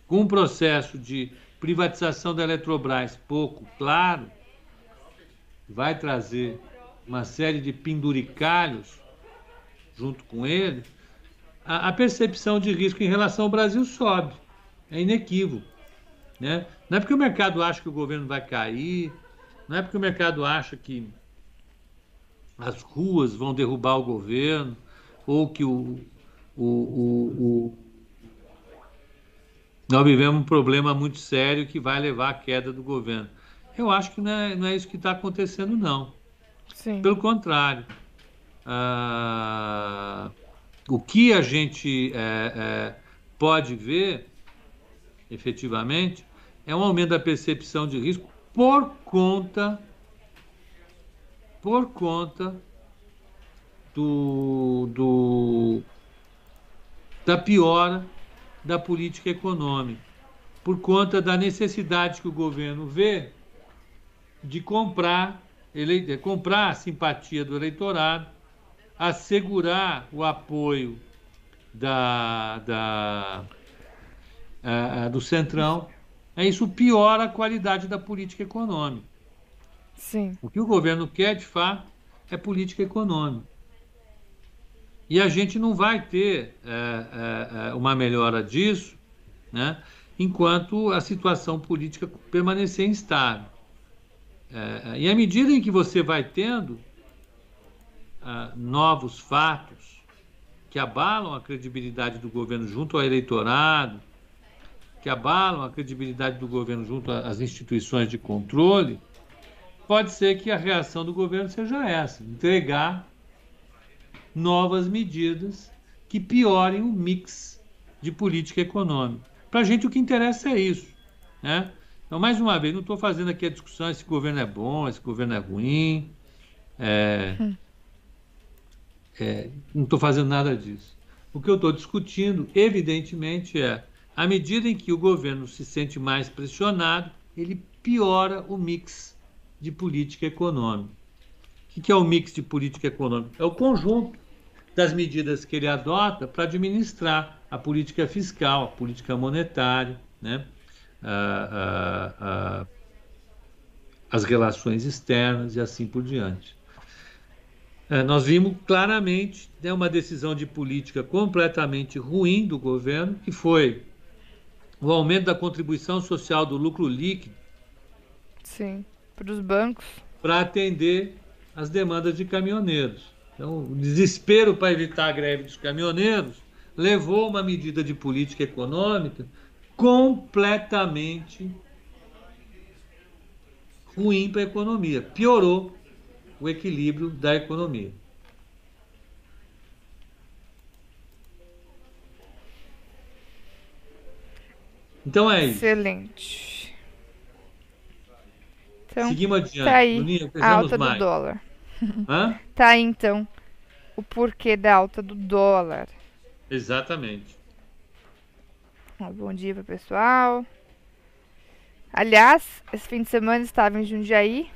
com um processo de privatização da Eletrobras pouco claro, vai trazer uma série de penduricalhos junto com ele, a, a percepção de risco em relação ao Brasil sobe. É inequívoco. Né? Não é porque o mercado acha que o governo vai cair, não é porque o mercado acha que as ruas vão derrubar o governo, ou que o, o, o, o nós vivemos um problema muito sério que vai levar à queda do governo. Eu acho que não é, não é isso que está acontecendo, não. Sim. Pelo contrário. Ah, o que a gente é, é, pode ver, efetivamente, é um aumento da percepção de risco por conta por conta do, do da piora da política econômica, por conta da necessidade que o governo vê de comprar, ele, comprar a simpatia do eleitorado, assegurar o apoio da, da, a, a, do Centrão. É, isso piora a qualidade da política econômica. Sim. O que o governo quer, de fato, é política econômica. E a gente não vai ter é, é, é, uma melhora disso né, enquanto a situação política permanecer instável. É, é e à medida em que você vai tendo é, novos fatos que abalam a credibilidade do governo junto ao eleitorado, que abalam a credibilidade do governo junto às instituições de controle, pode ser que a reação do governo seja essa: entregar novas medidas que piorem o mix de política econômica. Para a gente o que interessa é isso. Né? Então, mais uma vez, não estou fazendo aqui a discussão se governo é bom, se governo é ruim. É, hum. é, não estou fazendo nada disso. O que eu estou discutindo, evidentemente, é à medida em que o governo se sente mais pressionado, ele piora o mix de política econômica. O que é o mix de política econômica? É o conjunto das medidas que ele adota para administrar a política fiscal, a política monetária, né? as relações externas e assim por diante. É, nós vimos claramente né, uma decisão de política completamente ruim do governo, que foi o aumento da contribuição social do lucro líquido. Sim, para os bancos. Para atender as demandas de caminhoneiros. Então, o desespero para evitar a greve dos caminhoneiros levou uma medida de política econômica completamente ruim para a economia. Piorou o equilíbrio da economia. Então é isso. Excelente. Então, Seguimos adiante. Tá aí, Luninha, a alta mais. do dólar. Hã? Tá aí, então, o porquê da alta do dólar. Exatamente. Bom dia para pessoal. Aliás, esse fim de semana estava em Jundiaí.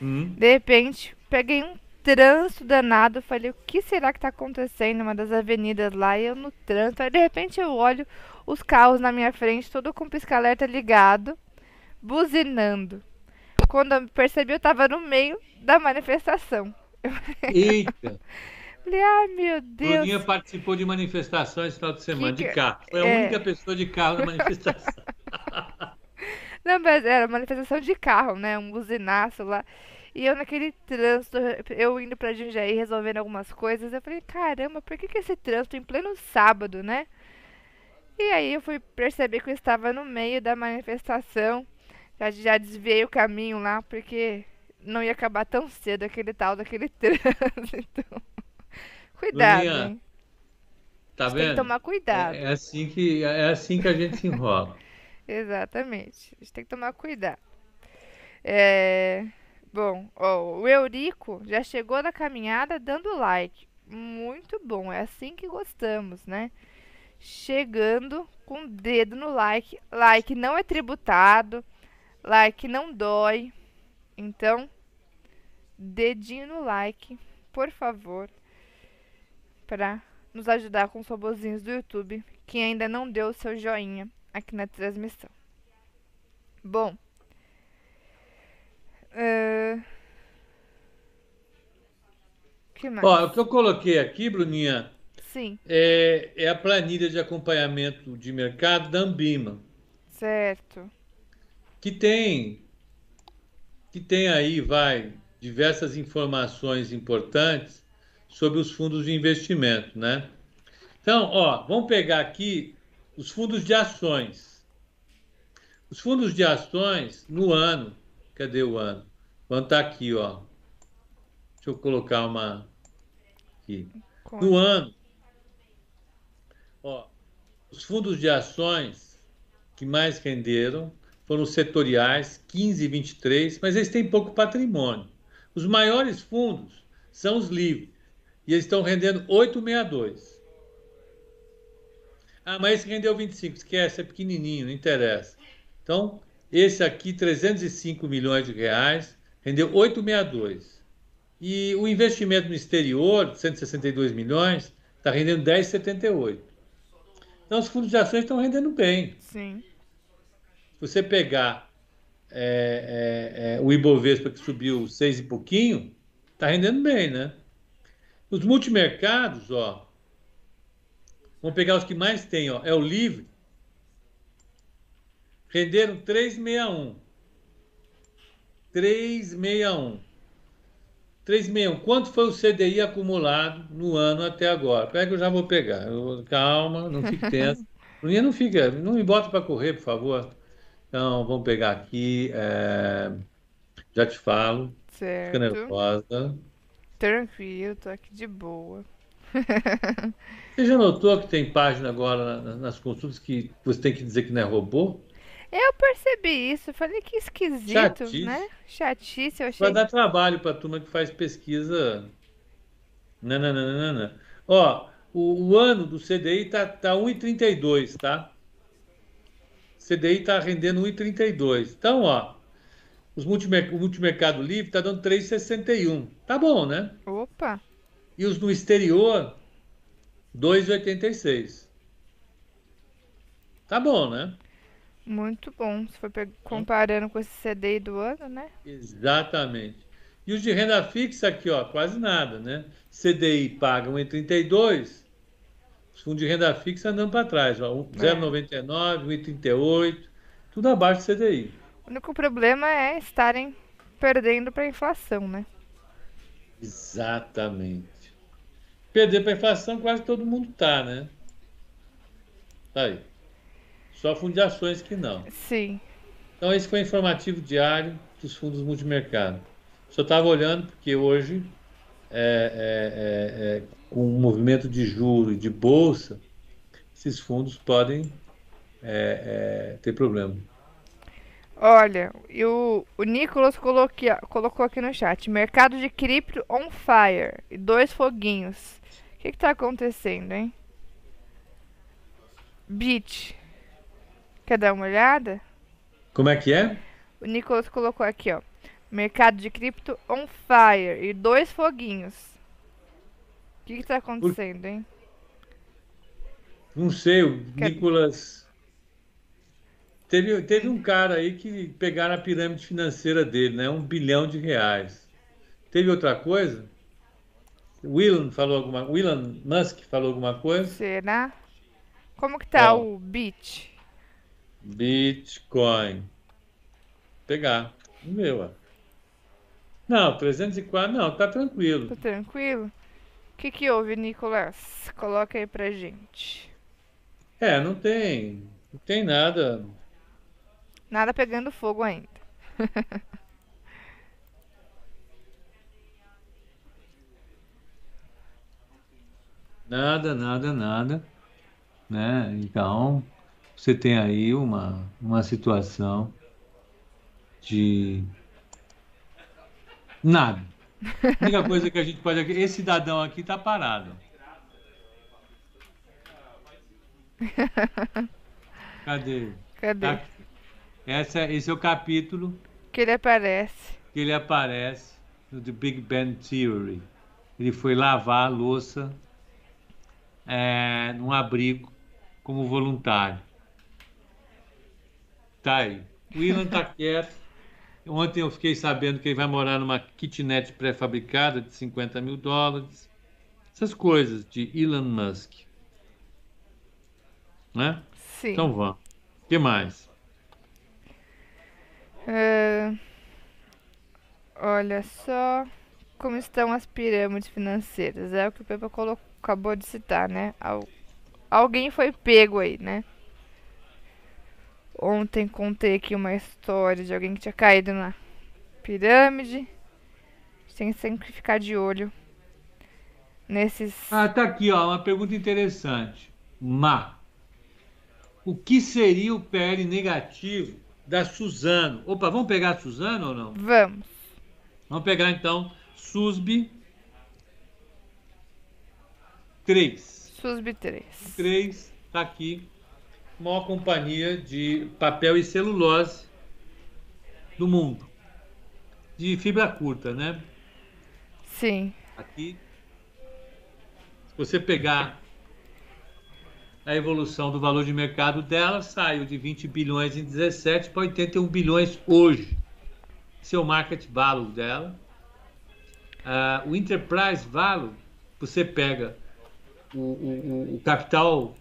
Hum. De repente, peguei um trânsito danado. Falei, o que será que está acontecendo? Uma das avenidas lá e eu no trânsito. Aí, de repente, eu olho os carros na minha frente, todo com pisca-alerta ligado, buzinando. Quando eu percebi, eu estava no meio da manifestação. Eita! Falei, ai meu Deus. Bruninha participou de manifestações esse final de semana, que de carro. Foi a é... única pessoa de carro na manifestação. Não, mas era manifestação de carro, né? Um buzinaço lá. E eu naquele trânsito, eu indo pra Jundiaí resolvendo algumas coisas, eu falei, caramba, por que, que esse trânsito em pleno sábado, né? E aí eu fui perceber que eu estava no meio da manifestação. Já, já desviei o caminho lá, porque não ia acabar tão cedo aquele tal daquele trânsito. cuidado, Luninha, hein? Tá vendo? Tem que tomar cuidado. É, é, assim que, é assim que a gente se enrola. Exatamente. A gente tem que tomar cuidado. É... Bom, ó, o Eurico já chegou na caminhada dando like. Muito bom, é assim que gostamos, né? Chegando com o dedo no like. Like não é tributado, like não dói. Então, dedinho no like, por favor, para nos ajudar com os robozinhos do YouTube que ainda não deu o seu joinha aqui na transmissão. Bom. Uh... Que mais? Ó, o que eu coloquei aqui, Bruninha, Sim. É, é a planilha de acompanhamento de mercado da Ambima. Certo. Que tem, que tem aí, vai, diversas informações importantes sobre os fundos de investimento, né? Então, ó, vamos pegar aqui os fundos de ações. Os fundos de ações no ano, cadê o ano? O ano está aqui, ó. Deixa eu colocar uma aqui. No ano, ó, os fundos de ações que mais renderam foram os setoriais, 15 e 23, mas eles têm pouco patrimônio. Os maiores fundos são os livres, e eles estão rendendo 8,62. Ah, mas esse rendeu 25, esquece, é pequenininho, não interessa. Então, esse aqui, 305 milhões de reais, rendeu 862. E o investimento no exterior, 162 milhões, está rendendo 10,78. Então, os fundos de ações estão rendendo bem. Sim. Se você pegar é, é, é, o Ibovespa, que subiu 6 e pouquinho, está rendendo bem, né? Os multimercados, ó, Vamos pegar os que mais tem, ó. É o livre. Renderam 361. 361. 361. Quanto foi o CDI acumulado no ano até agora? Pega que eu já vou pegar. Eu, calma, não fique tenso. não fica, não me bota para correr, por favor. Então, vamos pegar aqui. É... Já te falo. Certo. Fica nervosa. Tranquilo, tô aqui de boa. Você já notou que tem página agora nas consultas que você tem que dizer que não é robô? Eu percebi isso, falei que esquisito, Chatice. né? Chatice, eu achei. Vai dar trabalho para a turma que faz pesquisa. Não, não, não, não, não. Ó, o, o ano do CDI tá, tá 1,32, tá? CDI tá rendendo 1,32. Então, ó, os multimerc o multimercado livre tá dando 3,61. Tá bom, né? Opa! E os no exterior, 2,86. Tá bom, né? Muito bom. Se for comparando com esse CDI do ano, né? Exatamente. E os de renda fixa aqui, ó, quase nada, né? CDI paga 1,32, os fundos de renda fixa andando para trás, ó, 0,99, 1,38, tudo abaixo do CDI. O único problema é estarem perdendo para a inflação, né? Exatamente. Perder para a inflação quase todo mundo tá, né? Tá aí. Só fundações que não. Sim. Então esse foi o informativo diário dos fundos multimercado. Só estava olhando porque hoje, é, é, é, é, com o movimento de juro e de bolsa, esses fundos podem é, é, ter problema. Olha, e o, o Nicolas colocou, colocou aqui no chat: mercado de cripto on fire e dois foguinhos que que tá acontecendo, hein? Bit. Quer dar uma olhada? Como é que é? O Nicolas colocou aqui, ó. Mercado de cripto on fire e dois foguinhos. O que que tá acontecendo, hein? Não sei, o Quer... Nicolas... Teve, teve um cara aí que pegaram a pirâmide financeira dele, né? Um bilhão de reais. Teve outra coisa? Elon falou alguma Elon Musk falou alguma coisa? Será? Como que tá o Bit? Bitcoin. Pegar. O meu, ó. Não, 304, não, tá tranquilo. Tá tranquilo? O que que houve, Nicolas? Coloca aí pra gente. É, não tem, não tem nada. Nada pegando fogo ainda. Nada, nada, nada. Né? Então, você tem aí uma, uma situação de nada. A única coisa que a gente pode. Esse cidadão aqui está parado. Cadê? Cadê? Tá... Essa, esse é o capítulo. Que ele aparece. Que ele aparece no The Big Bang Theory. Ele foi lavar a louça é, num abrigo como voluntário. Tá aí. O Ilan está quieto. Ontem eu fiquei sabendo que ele vai morar numa kitnet pré-fabricada de 50 mil dólares. Essas coisas de Elon Musk. Né? Sim. Então vamos. O que mais? Uh, olha só como estão as pirâmides financeiras. É o que o Pepe colocou, acabou de citar, né? Al, alguém foi pego aí, né? Ontem contei aqui uma história de alguém que tinha caído na pirâmide. Tem sempre que ficar de olho nesses. Ah, tá aqui, ó, uma pergunta interessante. Má. O que seria o PL negativo da Suzano? Opa, vamos pegar a Suzano ou não? Vamos. Vamos pegar então SUSB 3. SUSB 3. 3 tá aqui maior companhia de papel e celulose do mundo. De fibra curta, né? Sim. Aqui, se você pegar a evolução do valor de mercado dela, saiu de 20 bilhões em 17 para 81 bilhões hoje. Seu market value dela. Uh, o enterprise value, você pega o, o, o capital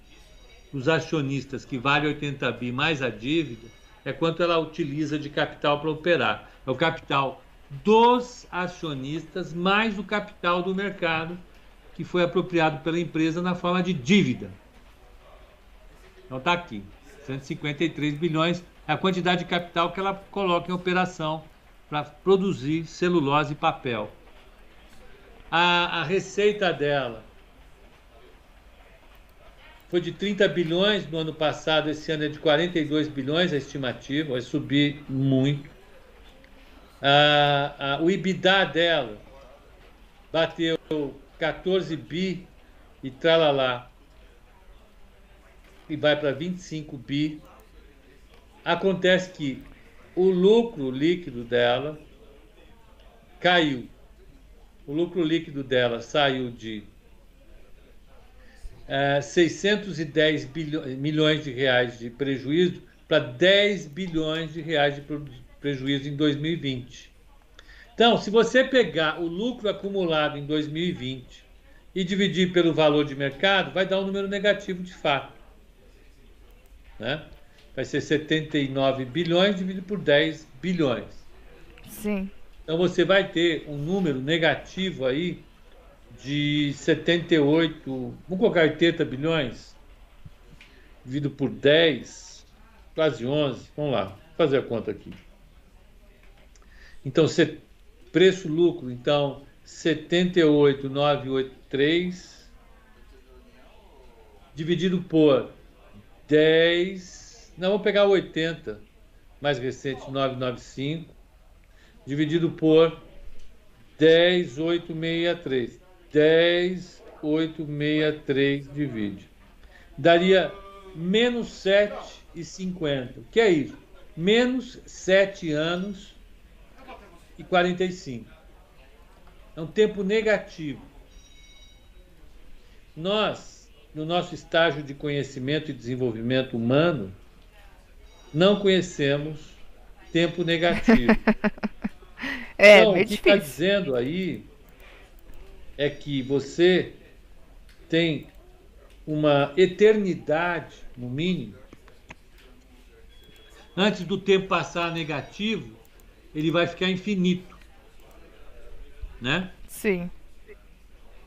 dos acionistas, que vale 80 bi mais a dívida, é quanto ela utiliza de capital para operar. É o capital dos acionistas mais o capital do mercado que foi apropriado pela empresa na forma de dívida. Então está aqui, 153 bilhões é a quantidade de capital que ela coloca em operação para produzir celulose e papel. A, a receita dela foi de 30 bilhões no ano passado, esse ano é de 42 bilhões a estimativa, vai subir muito. Ah, ah, o IBIDA dela bateu 14 bi e tralalá, e vai para 25 bi. Acontece que o lucro líquido dela caiu. O lucro líquido dela saiu de 610 bilhões, milhões de reais de prejuízo para 10 bilhões de reais de prejuízo em 2020. Então, se você pegar o lucro acumulado em 2020 e dividir pelo valor de mercado, vai dar um número negativo de fato. Né? Vai ser 79 bilhões dividido por 10 bilhões. Sim. Então você vai ter um número negativo aí de 78, vamos colocar 80 bilhões, dividido por 10, quase 11, vamos lá, fazer a conta aqui. Então, preço-lucro, então, 78,983, dividido por 10, não, vamos pegar 80, mais recente, 995, dividido por 10,863. 10,863 divide. Daria menos 7,50. O que é isso? Menos 7 anos e 45. É um tempo negativo. Nós, no nosso estágio de conhecimento e desenvolvimento humano, não conhecemos tempo negativo. é, então, é o que está dizendo aí é que você tem uma eternidade, no mínimo. Antes do tempo passar negativo, ele vai ficar infinito. Né? Sim.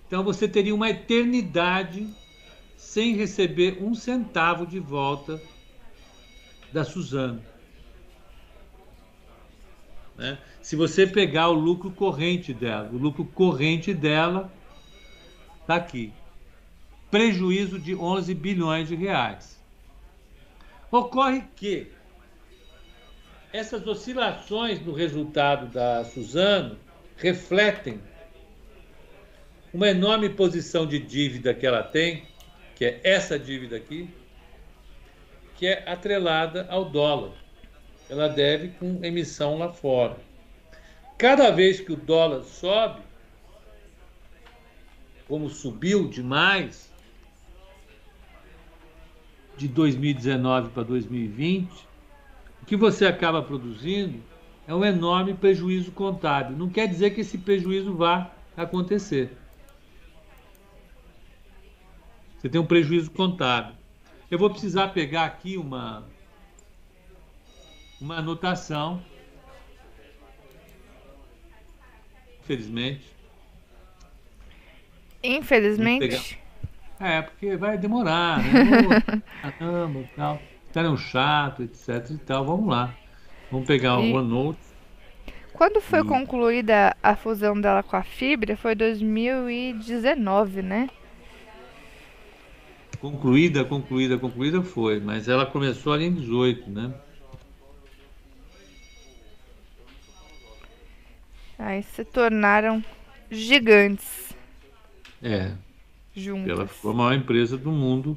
Então você teria uma eternidade sem receber um centavo de volta da Suzano. Né? Se você pegar o lucro corrente dela, o lucro corrente dela está aqui. Prejuízo de 11 bilhões de reais. Ocorre que essas oscilações no resultado da Suzano refletem uma enorme posição de dívida que ela tem, que é essa dívida aqui, que é atrelada ao dólar ela deve com emissão lá fora. Cada vez que o dólar sobe, como subiu demais de 2019 para 2020, o que você acaba produzindo é um enorme prejuízo contábil. Não quer dizer que esse prejuízo vá acontecer. Você tem um prejuízo contábil. Eu vou precisar pegar aqui uma, uma anotação. Infelizmente. Infelizmente. É, porque vai demorar, né? Caramba, tal. Tá um chato, etc e tal. Vamos lá. Vamos pegar e... o OneNote. Quando foi e... concluída a fusão dela com a Fibra? Foi 2019, né? Concluída, concluída, concluída foi, mas ela começou ali em 18, né? Aí se tornaram gigantes. É. Juntas. Ela foi a maior empresa do mundo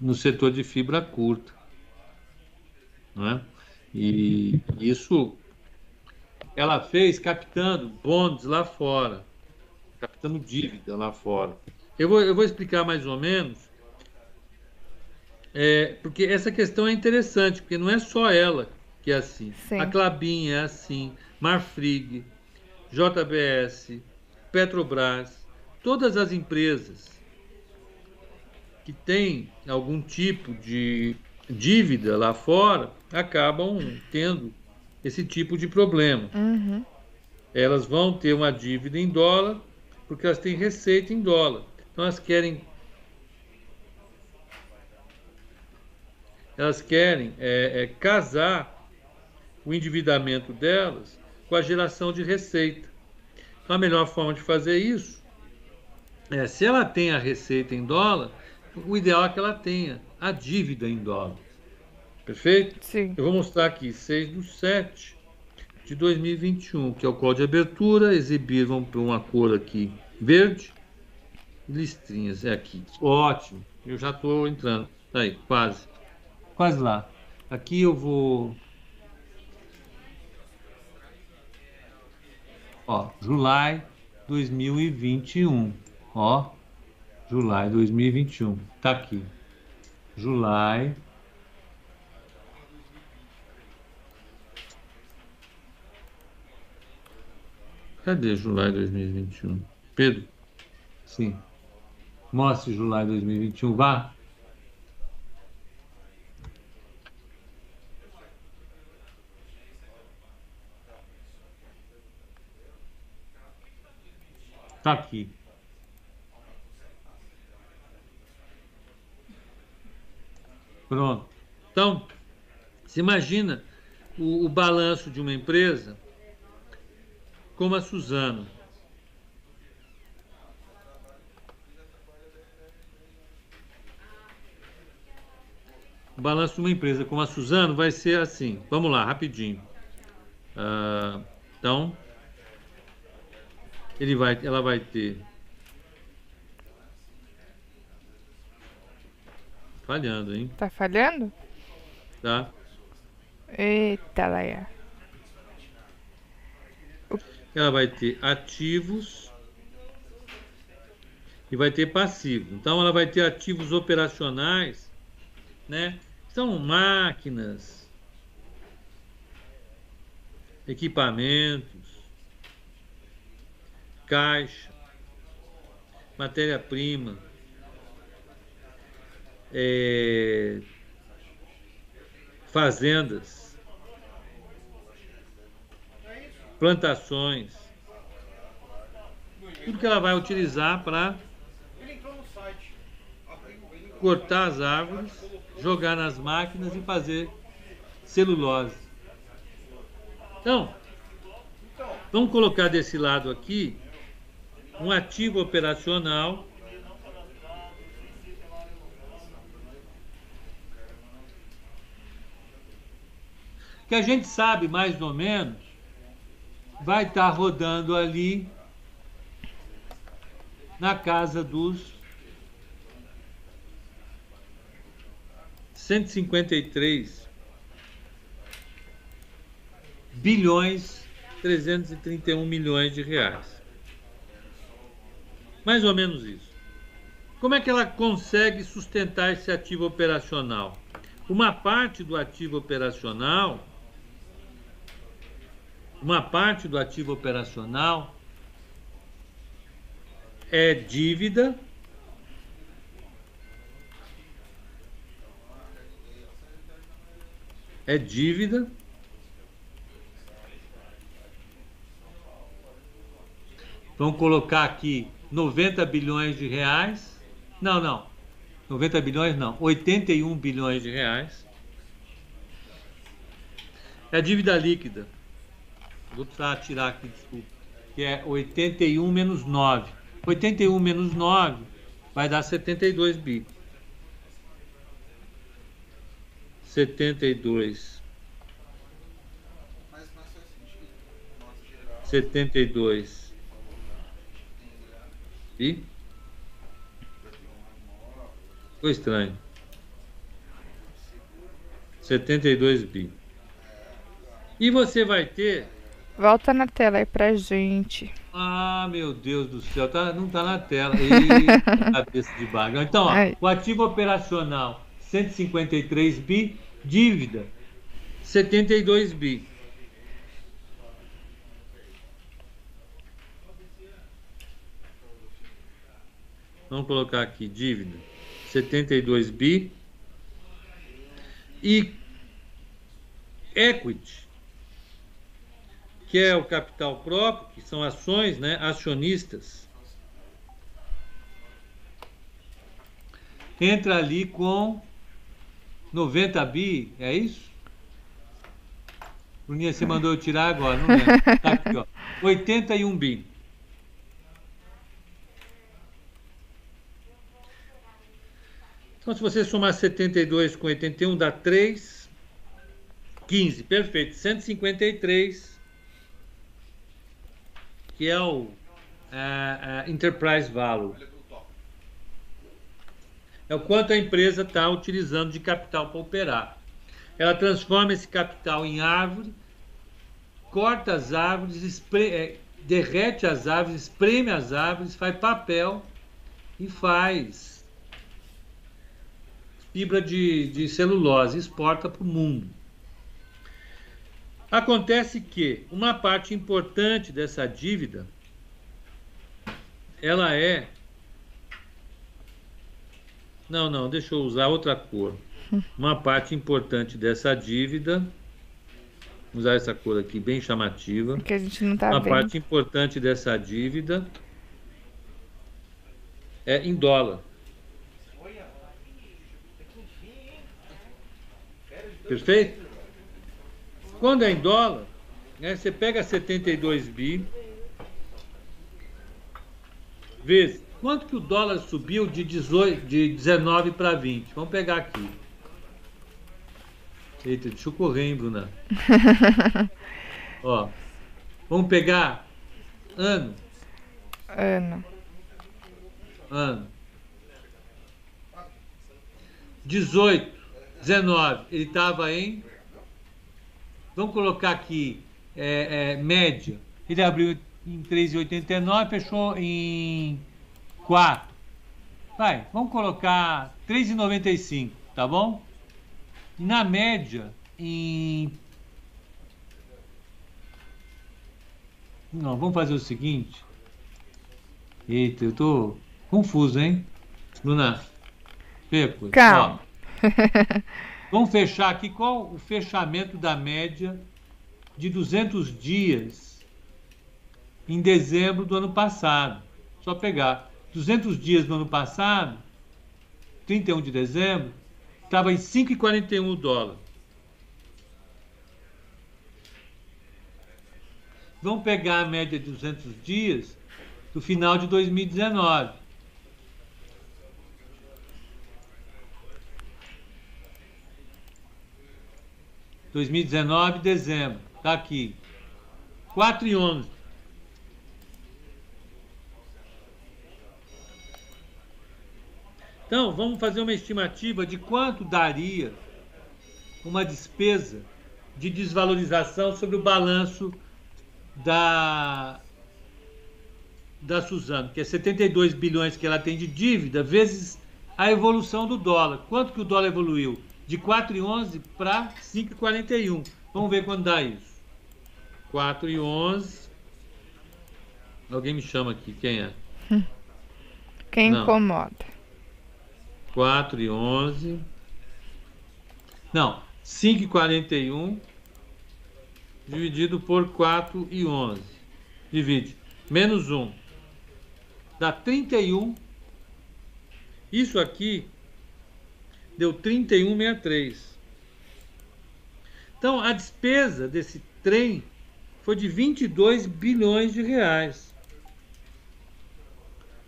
no setor de fibra curta. Né? E isso ela fez captando bonds lá fora, captando dívida lá fora. Eu vou, eu vou explicar mais ou menos, é, porque essa questão é interessante, porque não é só ela que é assim. Sim. A Clabin é assim, Marfrig, JBS, Petrobras, todas as empresas que têm algum tipo de dívida lá fora acabam tendo esse tipo de problema. Uhum. Elas vão ter uma dívida em dólar porque elas têm receita em dólar. Então elas querem elas querem é, é, casar o endividamento delas com a geração de receita. Então a melhor forma de fazer isso é se ela tem a receita em dólar, o ideal é que ela tenha a dívida em dólar. Perfeito? Sim. Eu vou mostrar aqui 6 do 7 de 2021, que é o código de abertura. Exibir, vamos para uma cor aqui verde. Listrinhas, é aqui. Ótimo. Eu já estou entrando. Tá aí, quase. Quase lá. Aqui eu vou. Ó, July 2021. Ó, July 2021. Tá aqui. July Cadê July 2021? Pedro? Sim. Mostre July 2021. Vá. Tá aqui. Pronto. Então, se imagina o, o balanço de uma empresa como a Suzano. O balanço de uma empresa como a Suzano vai ser assim. Vamos lá, rapidinho. Uh, então, ele vai, ela vai ter falhando, hein? Tá falhando? Tá. Eita, Laia ela vai ter ativos e vai ter passivo. Então ela vai ter ativos operacionais, né? São máquinas, equipamentos, caixa, matéria-prima, é, fazendas, plantações, tudo que ela vai utilizar para cortar as árvores, jogar nas máquinas e fazer celulose. Então, vamos colocar desse lado aqui um ativo operacional que a gente sabe mais ou menos vai estar rodando ali na casa dos 153 bilhões 331 milhões de reais. Mais ou menos isso. Como é que ela consegue sustentar esse ativo operacional? uma parte do ativo operacional, uma parte do ativo operacional é dívida é dívida Vamos colocar aqui 90 bilhões de reais. Não, não. 90 bilhões não. 81 bilhões de reais. É a dívida líquida. Vou precisar tirar aqui, desculpa. Que é 81 menos 9. 81 menos 9 vai dar 72 bi. 72. 72 e ficou estranho. 72 bi. E você vai ter. Volta na tela aí pra gente. Ah, meu Deus do céu, tá, não tá na tela. Eita, cabeça de bagulho. Então, ó, o ativo operacional 153 bi, dívida 72 bi. Vamos colocar aqui dívida 72 bi e equity, que é o capital próprio, que são ações, né, acionistas. Entra ali com 90 bi, é isso? Bruninha, você mandou eu tirar agora, não lembro. Tá aqui, ó. 81 bi. Então, se você somar 72 com 81, dá 3, 15. Perfeito. 153, que é o é, é, Enterprise Value. É o quanto a empresa está utilizando de capital para operar. Ela transforma esse capital em árvore, corta as árvores, espre, é, derrete as árvores, espreme as árvores, faz papel e faz fibra de, de celulose, exporta para o mundo. Acontece que uma parte importante dessa dívida ela é não, não, deixa eu usar outra cor. Uma parte importante dessa dívida Vou usar essa cor aqui bem chamativa. Que a gente não tá Uma vendo. parte importante dessa dívida é em dólar. Perfeito? Quando é em dólar, né, você pega 72 bi, vezes quanto que o dólar subiu de, 18, de 19 para 20? Vamos pegar aqui. Eita, deixa eu correr, hein, Bruna? Ó, vamos pegar ano. Ano. Ano. 18 19, ele estava em. Vamos colocar aqui, é, é, média. Ele abriu em 3,89, fechou em 4. Vai, vamos colocar 3,95, tá bom? Na média, em. Não, vamos fazer o seguinte. Eita, eu tô confuso, hein? Bruna, Peco, Calma. Vamos fechar aqui qual o fechamento da média de 200 dias em dezembro do ano passado. Só pegar 200 dias do ano passado, 31 de dezembro, estava em 5,41 o dólar. Vamos pegar a média de 200 dias do final de 2019. 2019, dezembro. Está aqui. 4 e 11. Então, vamos fazer uma estimativa de quanto daria uma despesa de desvalorização sobre o balanço da, da Suzano, que é 72 bilhões que ela tem de dívida, vezes a evolução do dólar. Quanto que o dólar evoluiu? De 4,11 para 5,41. Vamos ver quando dá isso. 4,11. Alguém me chama aqui, quem é? Quem Não. incomoda? 4,11. Não, 5,41 dividido por 4,11. Divide. Menos 1. Dá 31. Isso aqui deu 31,63. Então, a despesa desse trem foi de 22 bilhões de reais.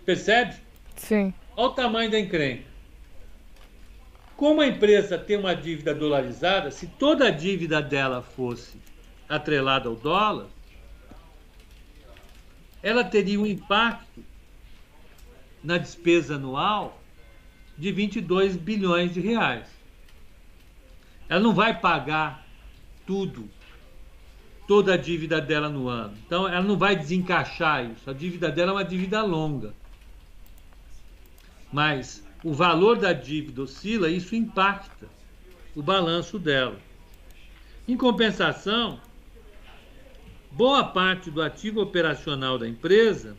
Percebe? Sim. Olha o tamanho da encrenca. Como a empresa tem uma dívida dolarizada, se toda a dívida dela fosse atrelada ao dólar, ela teria um impacto na despesa anual de 22 bilhões de reais. Ela não vai pagar tudo, toda a dívida dela no ano. Então, ela não vai desencaixar isso. A dívida dela é uma dívida longa. Mas o valor da dívida oscila, isso impacta o balanço dela. Em compensação, boa parte do ativo operacional da empresa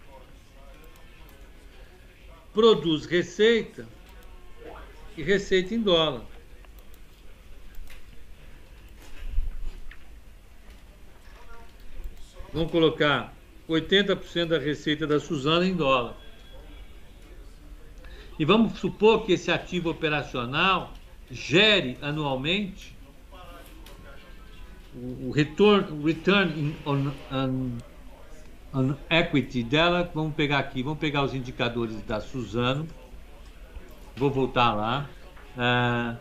produz receita e receita em dólar. Vamos colocar 80% da receita da Suzana em dólar. E vamos supor que esse ativo operacional gere anualmente o, return, return on, on, on, equity dela. Vamos pegar aqui, vamos pegar os indicadores da Suzano. Vou voltar lá. Uh,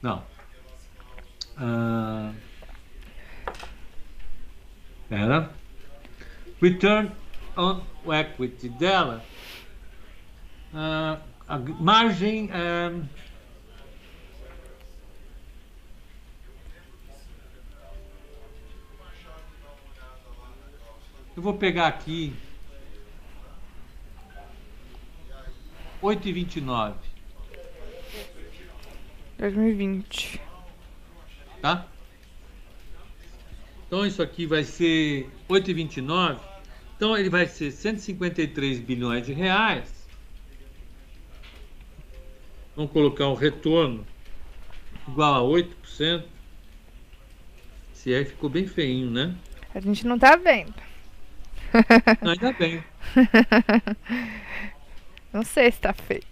Não. Uh, era return on equity dela. Uh, a margem. Um, eu vou pegar aqui oito e vinte e nove. 2020. Tá? Então isso aqui vai ser 8,29. Então ele vai ser 153 bilhões de reais. Vamos colocar um retorno igual a 8%. Esse R ficou bem feinho, né? A gente não tá vendo. Ainda bem. Não sei se tá feio.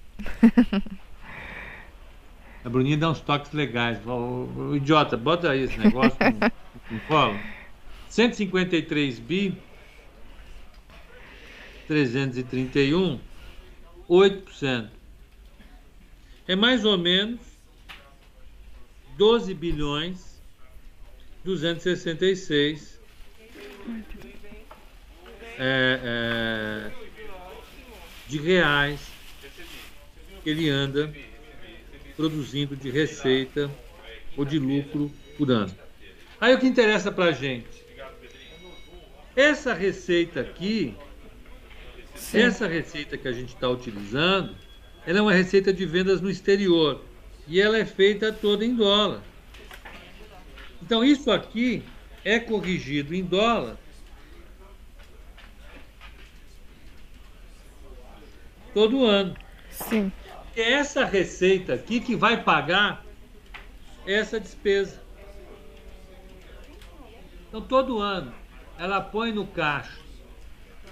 A Bruninha dá uns toques legais. O, o idiota, bota aí esse negócio no, no colo. 153 bi 331 8%. É mais ou menos 12 bilhões 266 é, é, de reais que ele anda produzindo de receita ou de lucro por ano. Aí o que interessa para a gente? Essa receita aqui, Sim. essa receita que a gente está utilizando, ela é uma receita de vendas no exterior e ela é feita toda em dólar. Então isso aqui é corrigido em dólar todo ano. Sim é essa receita aqui que vai pagar essa despesa. Então, todo ano, ela põe no caixa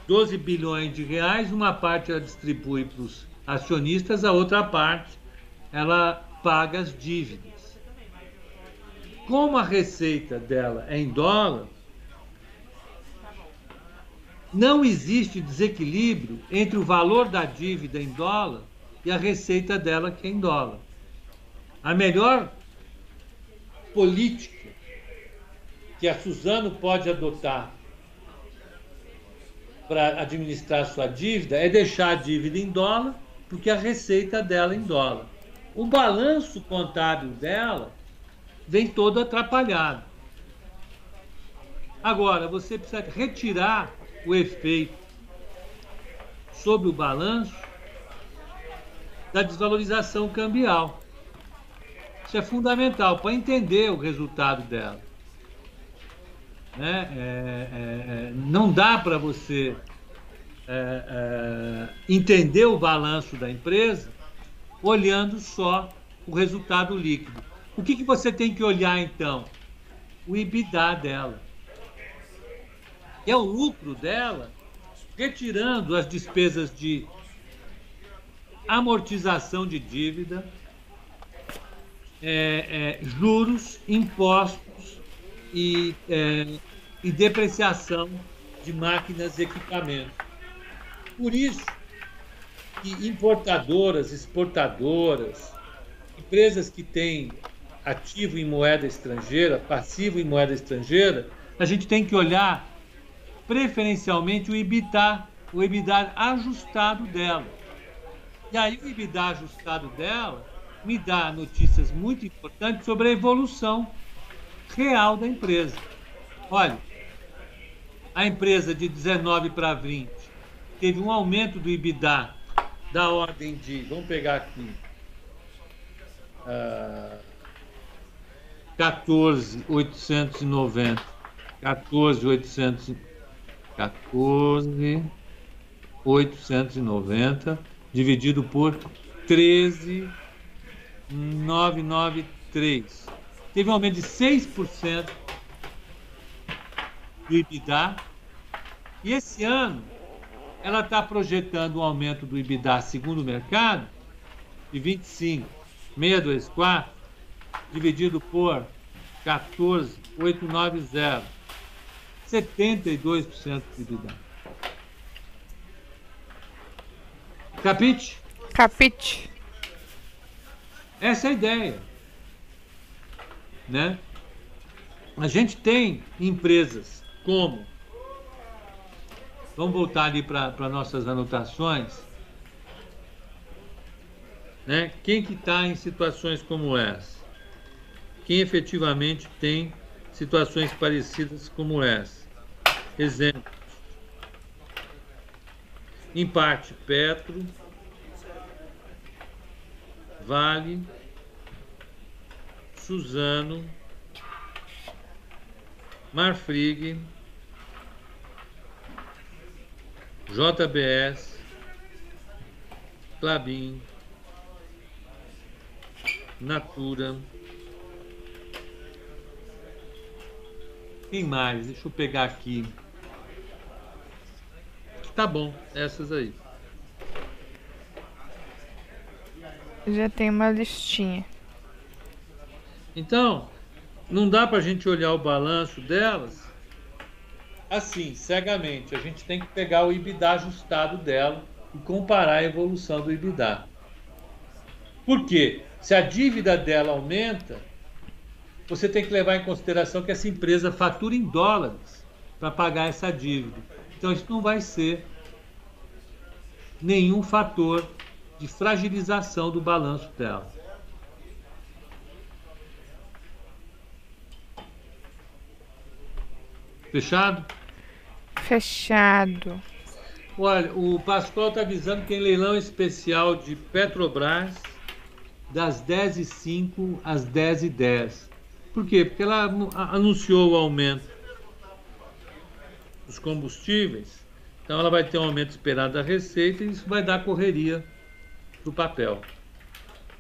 12 bilhões de reais, uma parte ela distribui para os acionistas, a outra parte ela paga as dívidas. Como a receita dela é em dólar, não existe desequilíbrio entre o valor da dívida em dólar e a receita dela que é em dólar. A melhor política que a Suzano pode adotar para administrar sua dívida é deixar a dívida em dólar, porque a receita dela é em dólar. O balanço contábil dela vem todo atrapalhado. Agora, você precisa retirar o efeito sobre o balanço da desvalorização cambial. Isso é fundamental para entender o resultado dela. Né? É, é, é, não dá para você é, é, entender o balanço da empresa olhando só o resultado líquido. O que, que você tem que olhar então? O EBITDA dela. É o lucro dela, retirando as despesas de amortização de dívida, é, é, juros, impostos e, é, e depreciação de máquinas e equipamentos. Por isso que importadoras, exportadoras, empresas que têm ativo em moeda estrangeira, passivo em moeda estrangeira, a gente tem que olhar preferencialmente o EBITDA, o EBITDA ajustado dela. E aí o EBITDA ajustado dela me dá notícias muito importantes sobre a evolução real da empresa. Olha, a empresa de 19 para 20 teve um aumento do EBITDA da ordem de, vamos pegar aqui, uh, 14,890, 14,890, 14,890 dividido por 13,993. Teve um aumento de 6% do IBDA. E esse ano, ela está projetando um aumento do IBDA segundo o mercado de 25,624 dividido por 14,890. 72% de IBDA. Capite? Capite. Essa é a ideia. Né? A gente tem empresas como. Vamos voltar ali para nossas anotações. Né? Quem que está em situações como essa? Quem efetivamente tem situações parecidas como essa? Exemplo. Em parte Petro, Vale, Suzano, Marfrig, JBS, Clabin, Natura. Quem mais? Deixa eu pegar aqui. Tá bom, essas aí. Já tem uma listinha. Então, não dá para a gente olhar o balanço delas assim, cegamente. A gente tem que pegar o IBIDA ajustado dela e comparar a evolução do IBIDA. Por quê? Se a dívida dela aumenta, você tem que levar em consideração que essa empresa fatura em dólares para pagar essa dívida. Então, isso não vai ser nenhum fator de fragilização do balanço dela. Fechado? Fechado. Olha, o Pascoal está avisando que tem leilão especial de Petrobras das 10h05 às 10h10. Por quê? Porque ela anunciou o aumento dos combustíveis, então ela vai ter um aumento esperado da receita e isso vai dar correria para o papel.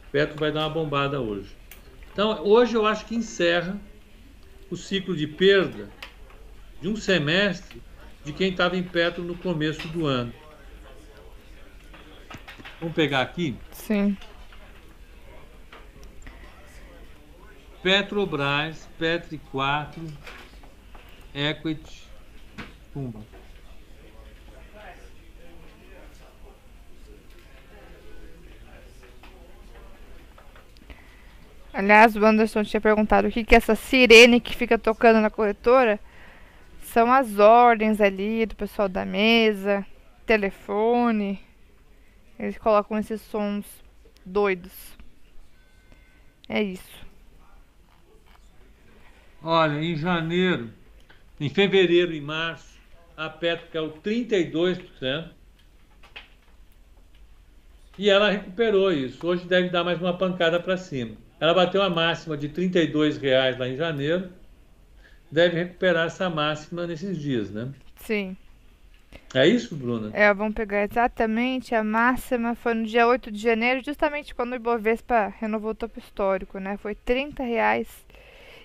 O Petro vai dar uma bombada hoje. Então, hoje eu acho que encerra o ciclo de perda de um semestre de quem estava em Petro no começo do ano. Vamos pegar aqui? Sim. Petrobras, Petri 4, Equity, Pumba. Aliás, o Anderson tinha perguntado o que, que é essa sirene que fica tocando na corretora. São as ordens ali do pessoal da mesa, telefone. Eles colocam esses sons doidos. É isso. Olha, em janeiro, em fevereiro e março, a Petro caiu 32%. E ela recuperou isso. Hoje deve dar mais uma pancada para cima. Ela bateu a máxima de R$ 32,00 lá em janeiro. Deve recuperar essa máxima nesses dias, né? Sim. É isso, Bruna? É, vamos pegar exatamente a máxima. Foi no dia 8 de janeiro, justamente quando o Ibovespa renovou o topo histórico, né? Foi R$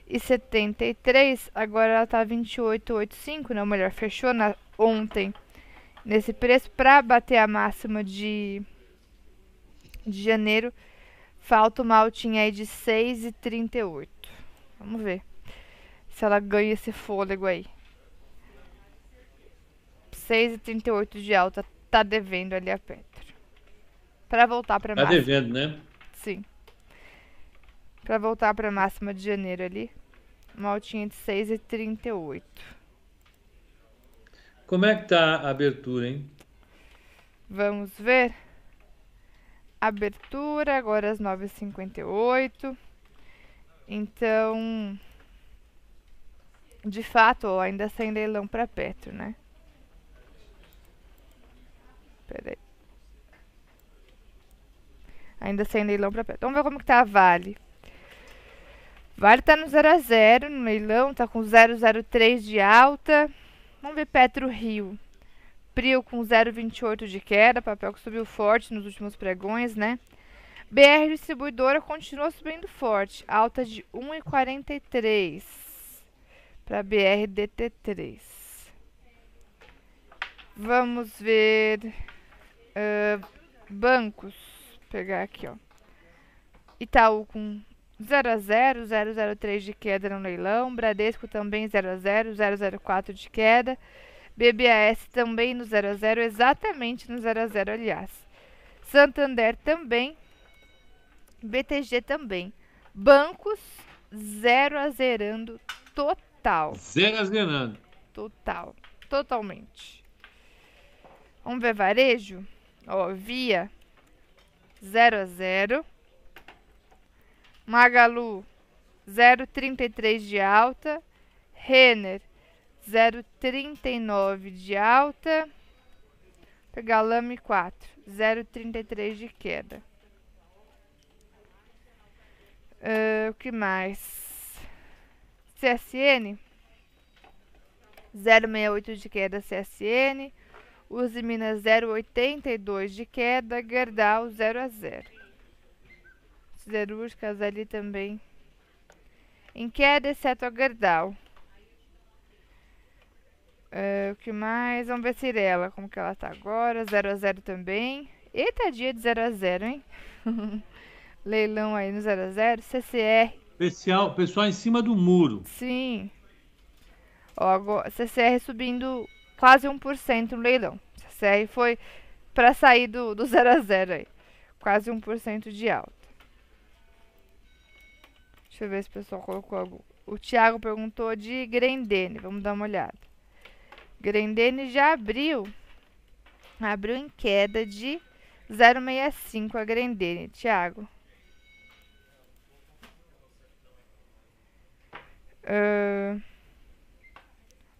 30,73. Agora ela tá 28,85, né? Ou melhor, fechou na, ontem nesse preço para bater a máxima de, de janeiro. Falta uma altinha aí de 6,38. Vamos ver se ela ganha esse fôlego aí. 6,38 de alta tá devendo ali a Petro. Para voltar para tá máxima. Tá devendo, né? Sim. Para voltar para máxima de janeiro ali, uma altinha de 6,38. Como é que tá a abertura, hein? Vamos ver. Abertura agora às 9h58. Então, de fato, ó, ainda sem leilão para Petro, né? Pera aí. Ainda sem leilão para Petro. Vamos ver como que tá a Vale. Vale tá no 0 a 0 no leilão, tá com 003 de alta. Vamos ver Petro Rio. Prio com 0,28 de queda, papel que subiu forte nos últimos pregões, né? BR Distribuidora continua subindo forte, alta de 1,43 para BR DT3. Vamos ver uh, bancos. Vou pegar aqui, ó. Itaú com 0 a 0, 003 de queda no leilão. Bradesco também 0 a 0, 004 de queda. BBAS também no 0 a 0, exatamente no 0 a 0, aliás. Santander também. BTG também. Bancos 0 a zerando total. 0 a zerando. Total. Totalmente. Vamos ver varejo? Ó, Via 0 a 0. Magalu 0,33 de alta. Renner 0,39 de alta. Pegar lame 4, 0,33 de queda. Uh, o que mais? CSN 0,68 de queda CSN. Use Minas 0,82 de queda. Gerdau 0 a 0. Siderúrgicas ali também em queda, exceto a Gerdau. Uh, o que mais? Vamos ver Cirela, como que ela tá agora. 0 a 0 também. Eita, dia de 0 a 0 hein? Leilão aí no 0 a 0 CCR. Pessoal, pessoal em cima do muro. Sim. Ó, agora, CCR subindo quase 1% no leilão. CCR foi para sair do, do 0 a 0 aí. Quase 1% de alta. Deixa eu ver se o pessoal colocou algo. O Thiago perguntou de Grendene. Vamos dar uma olhada. Grendene já abriu. Abriu em queda de 0,65 a Grendene, Thiago. Uh,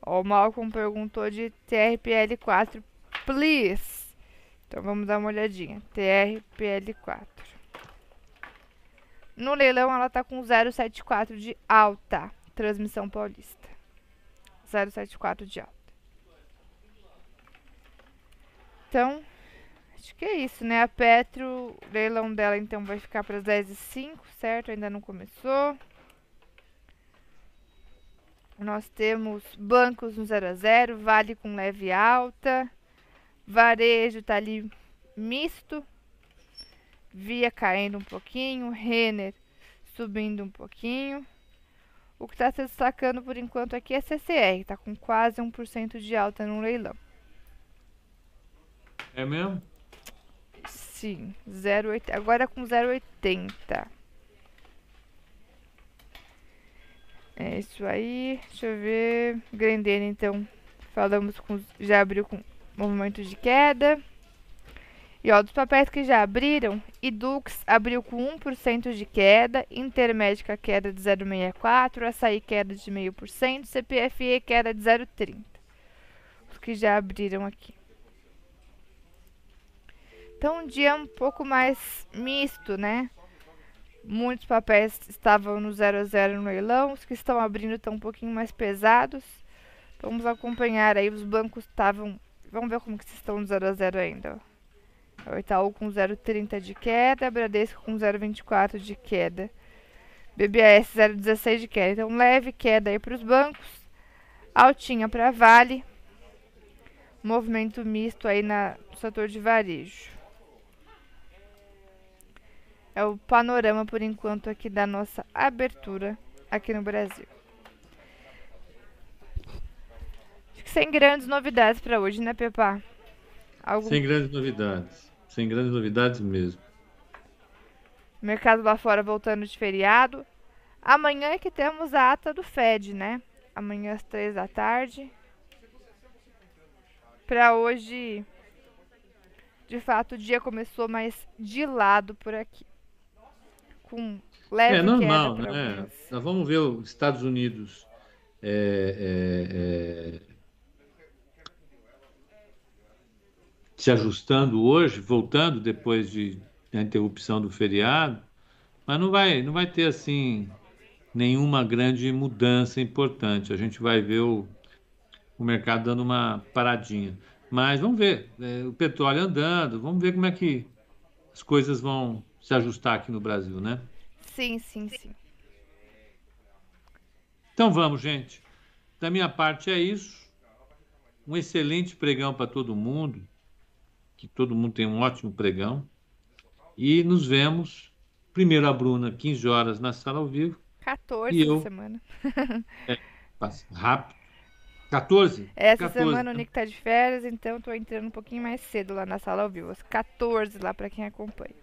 o Malcolm perguntou de TRPL4, please. Então vamos dar uma olhadinha. TRPL4. No leilão ela tá com 0,74 de alta. Transmissão paulista. 0,74 de alta. Então, acho que é isso, né? A Petro, o leilão dela então vai ficar para as 10 e 5, certo? Ainda não começou. Nós temos bancos no 0 a 0, Vale com leve alta, Varejo tá ali misto, Via caindo um pouquinho, Renner subindo um pouquinho. O que está se destacando por enquanto aqui é CCR, está com quase 1% de alta no leilão. É mesmo? Sim, 0,80. Agora com 0,80. É isso aí. Deixa eu ver. Grendene, então. Falamos com. Já abriu com movimento de queda. E ó, dos papéis que já abriram, Idux abriu com 1% de queda, Intermédica queda de 0,64%, Açaí queda de 0,5%, CPFE queda de 0,30%. Os que já abriram aqui. Então, um dia um pouco mais misto, né? Muitos papéis estavam no 0 a 0 no leilão, os que estão abrindo estão um pouquinho mais pesados. Vamos acompanhar aí, os bancos estavam... Vamos ver como que estão no 0 a 0 ainda, ó. Itaú com 0,30 de queda, Bradesco com 0,24 de queda. BBAS 0,16 de queda. Então, leve queda aí para os bancos. Altinha para Vale. Movimento misto aí na, no setor de varejo. É o panorama, por enquanto, aqui da nossa abertura aqui no Brasil. Acho que sem grandes novidades para hoje, né, Pepa? Algum... Sem grandes novidades sem grandes novidades mesmo. Mercado lá fora voltando de feriado. Amanhã é que temos a ata do Fed, né? Amanhã às três da tarde. Para hoje, de fato, o dia começou mais de lado por aqui. Com leve É normal, né? Nós vamos ver os Estados Unidos é, é, é se ajustando hoje, voltando depois de, da interrupção do feriado, mas não vai, não vai ter assim nenhuma grande mudança importante. A gente vai ver o, o mercado dando uma paradinha. Mas vamos ver, é, o petróleo andando, vamos ver como é que as coisas vão se ajustar aqui no Brasil, né? Sim, sim, sim. Então vamos, gente. Da minha parte é isso. Um excelente pregão para todo mundo que todo mundo tenha um ótimo pregão. E nos vemos, primeiro a Bruna, 15 horas na sala ao vivo. 14 e eu, semana. é, passa rápido. 14? Essa 14, semana o Nick tá de férias, então tô entrando um pouquinho mais cedo lá na sala ao vivo. Às 14 lá para quem acompanha.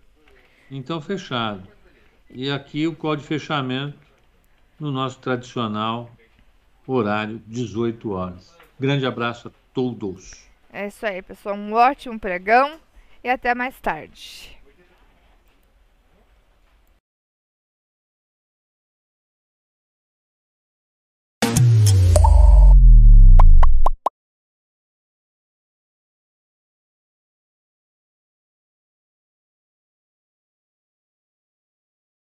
Então, fechado. E aqui o código de fechamento no nosso tradicional horário, 18 horas. Grande abraço a todos. É isso aí, pessoal. Um ótimo pregão e até mais tarde.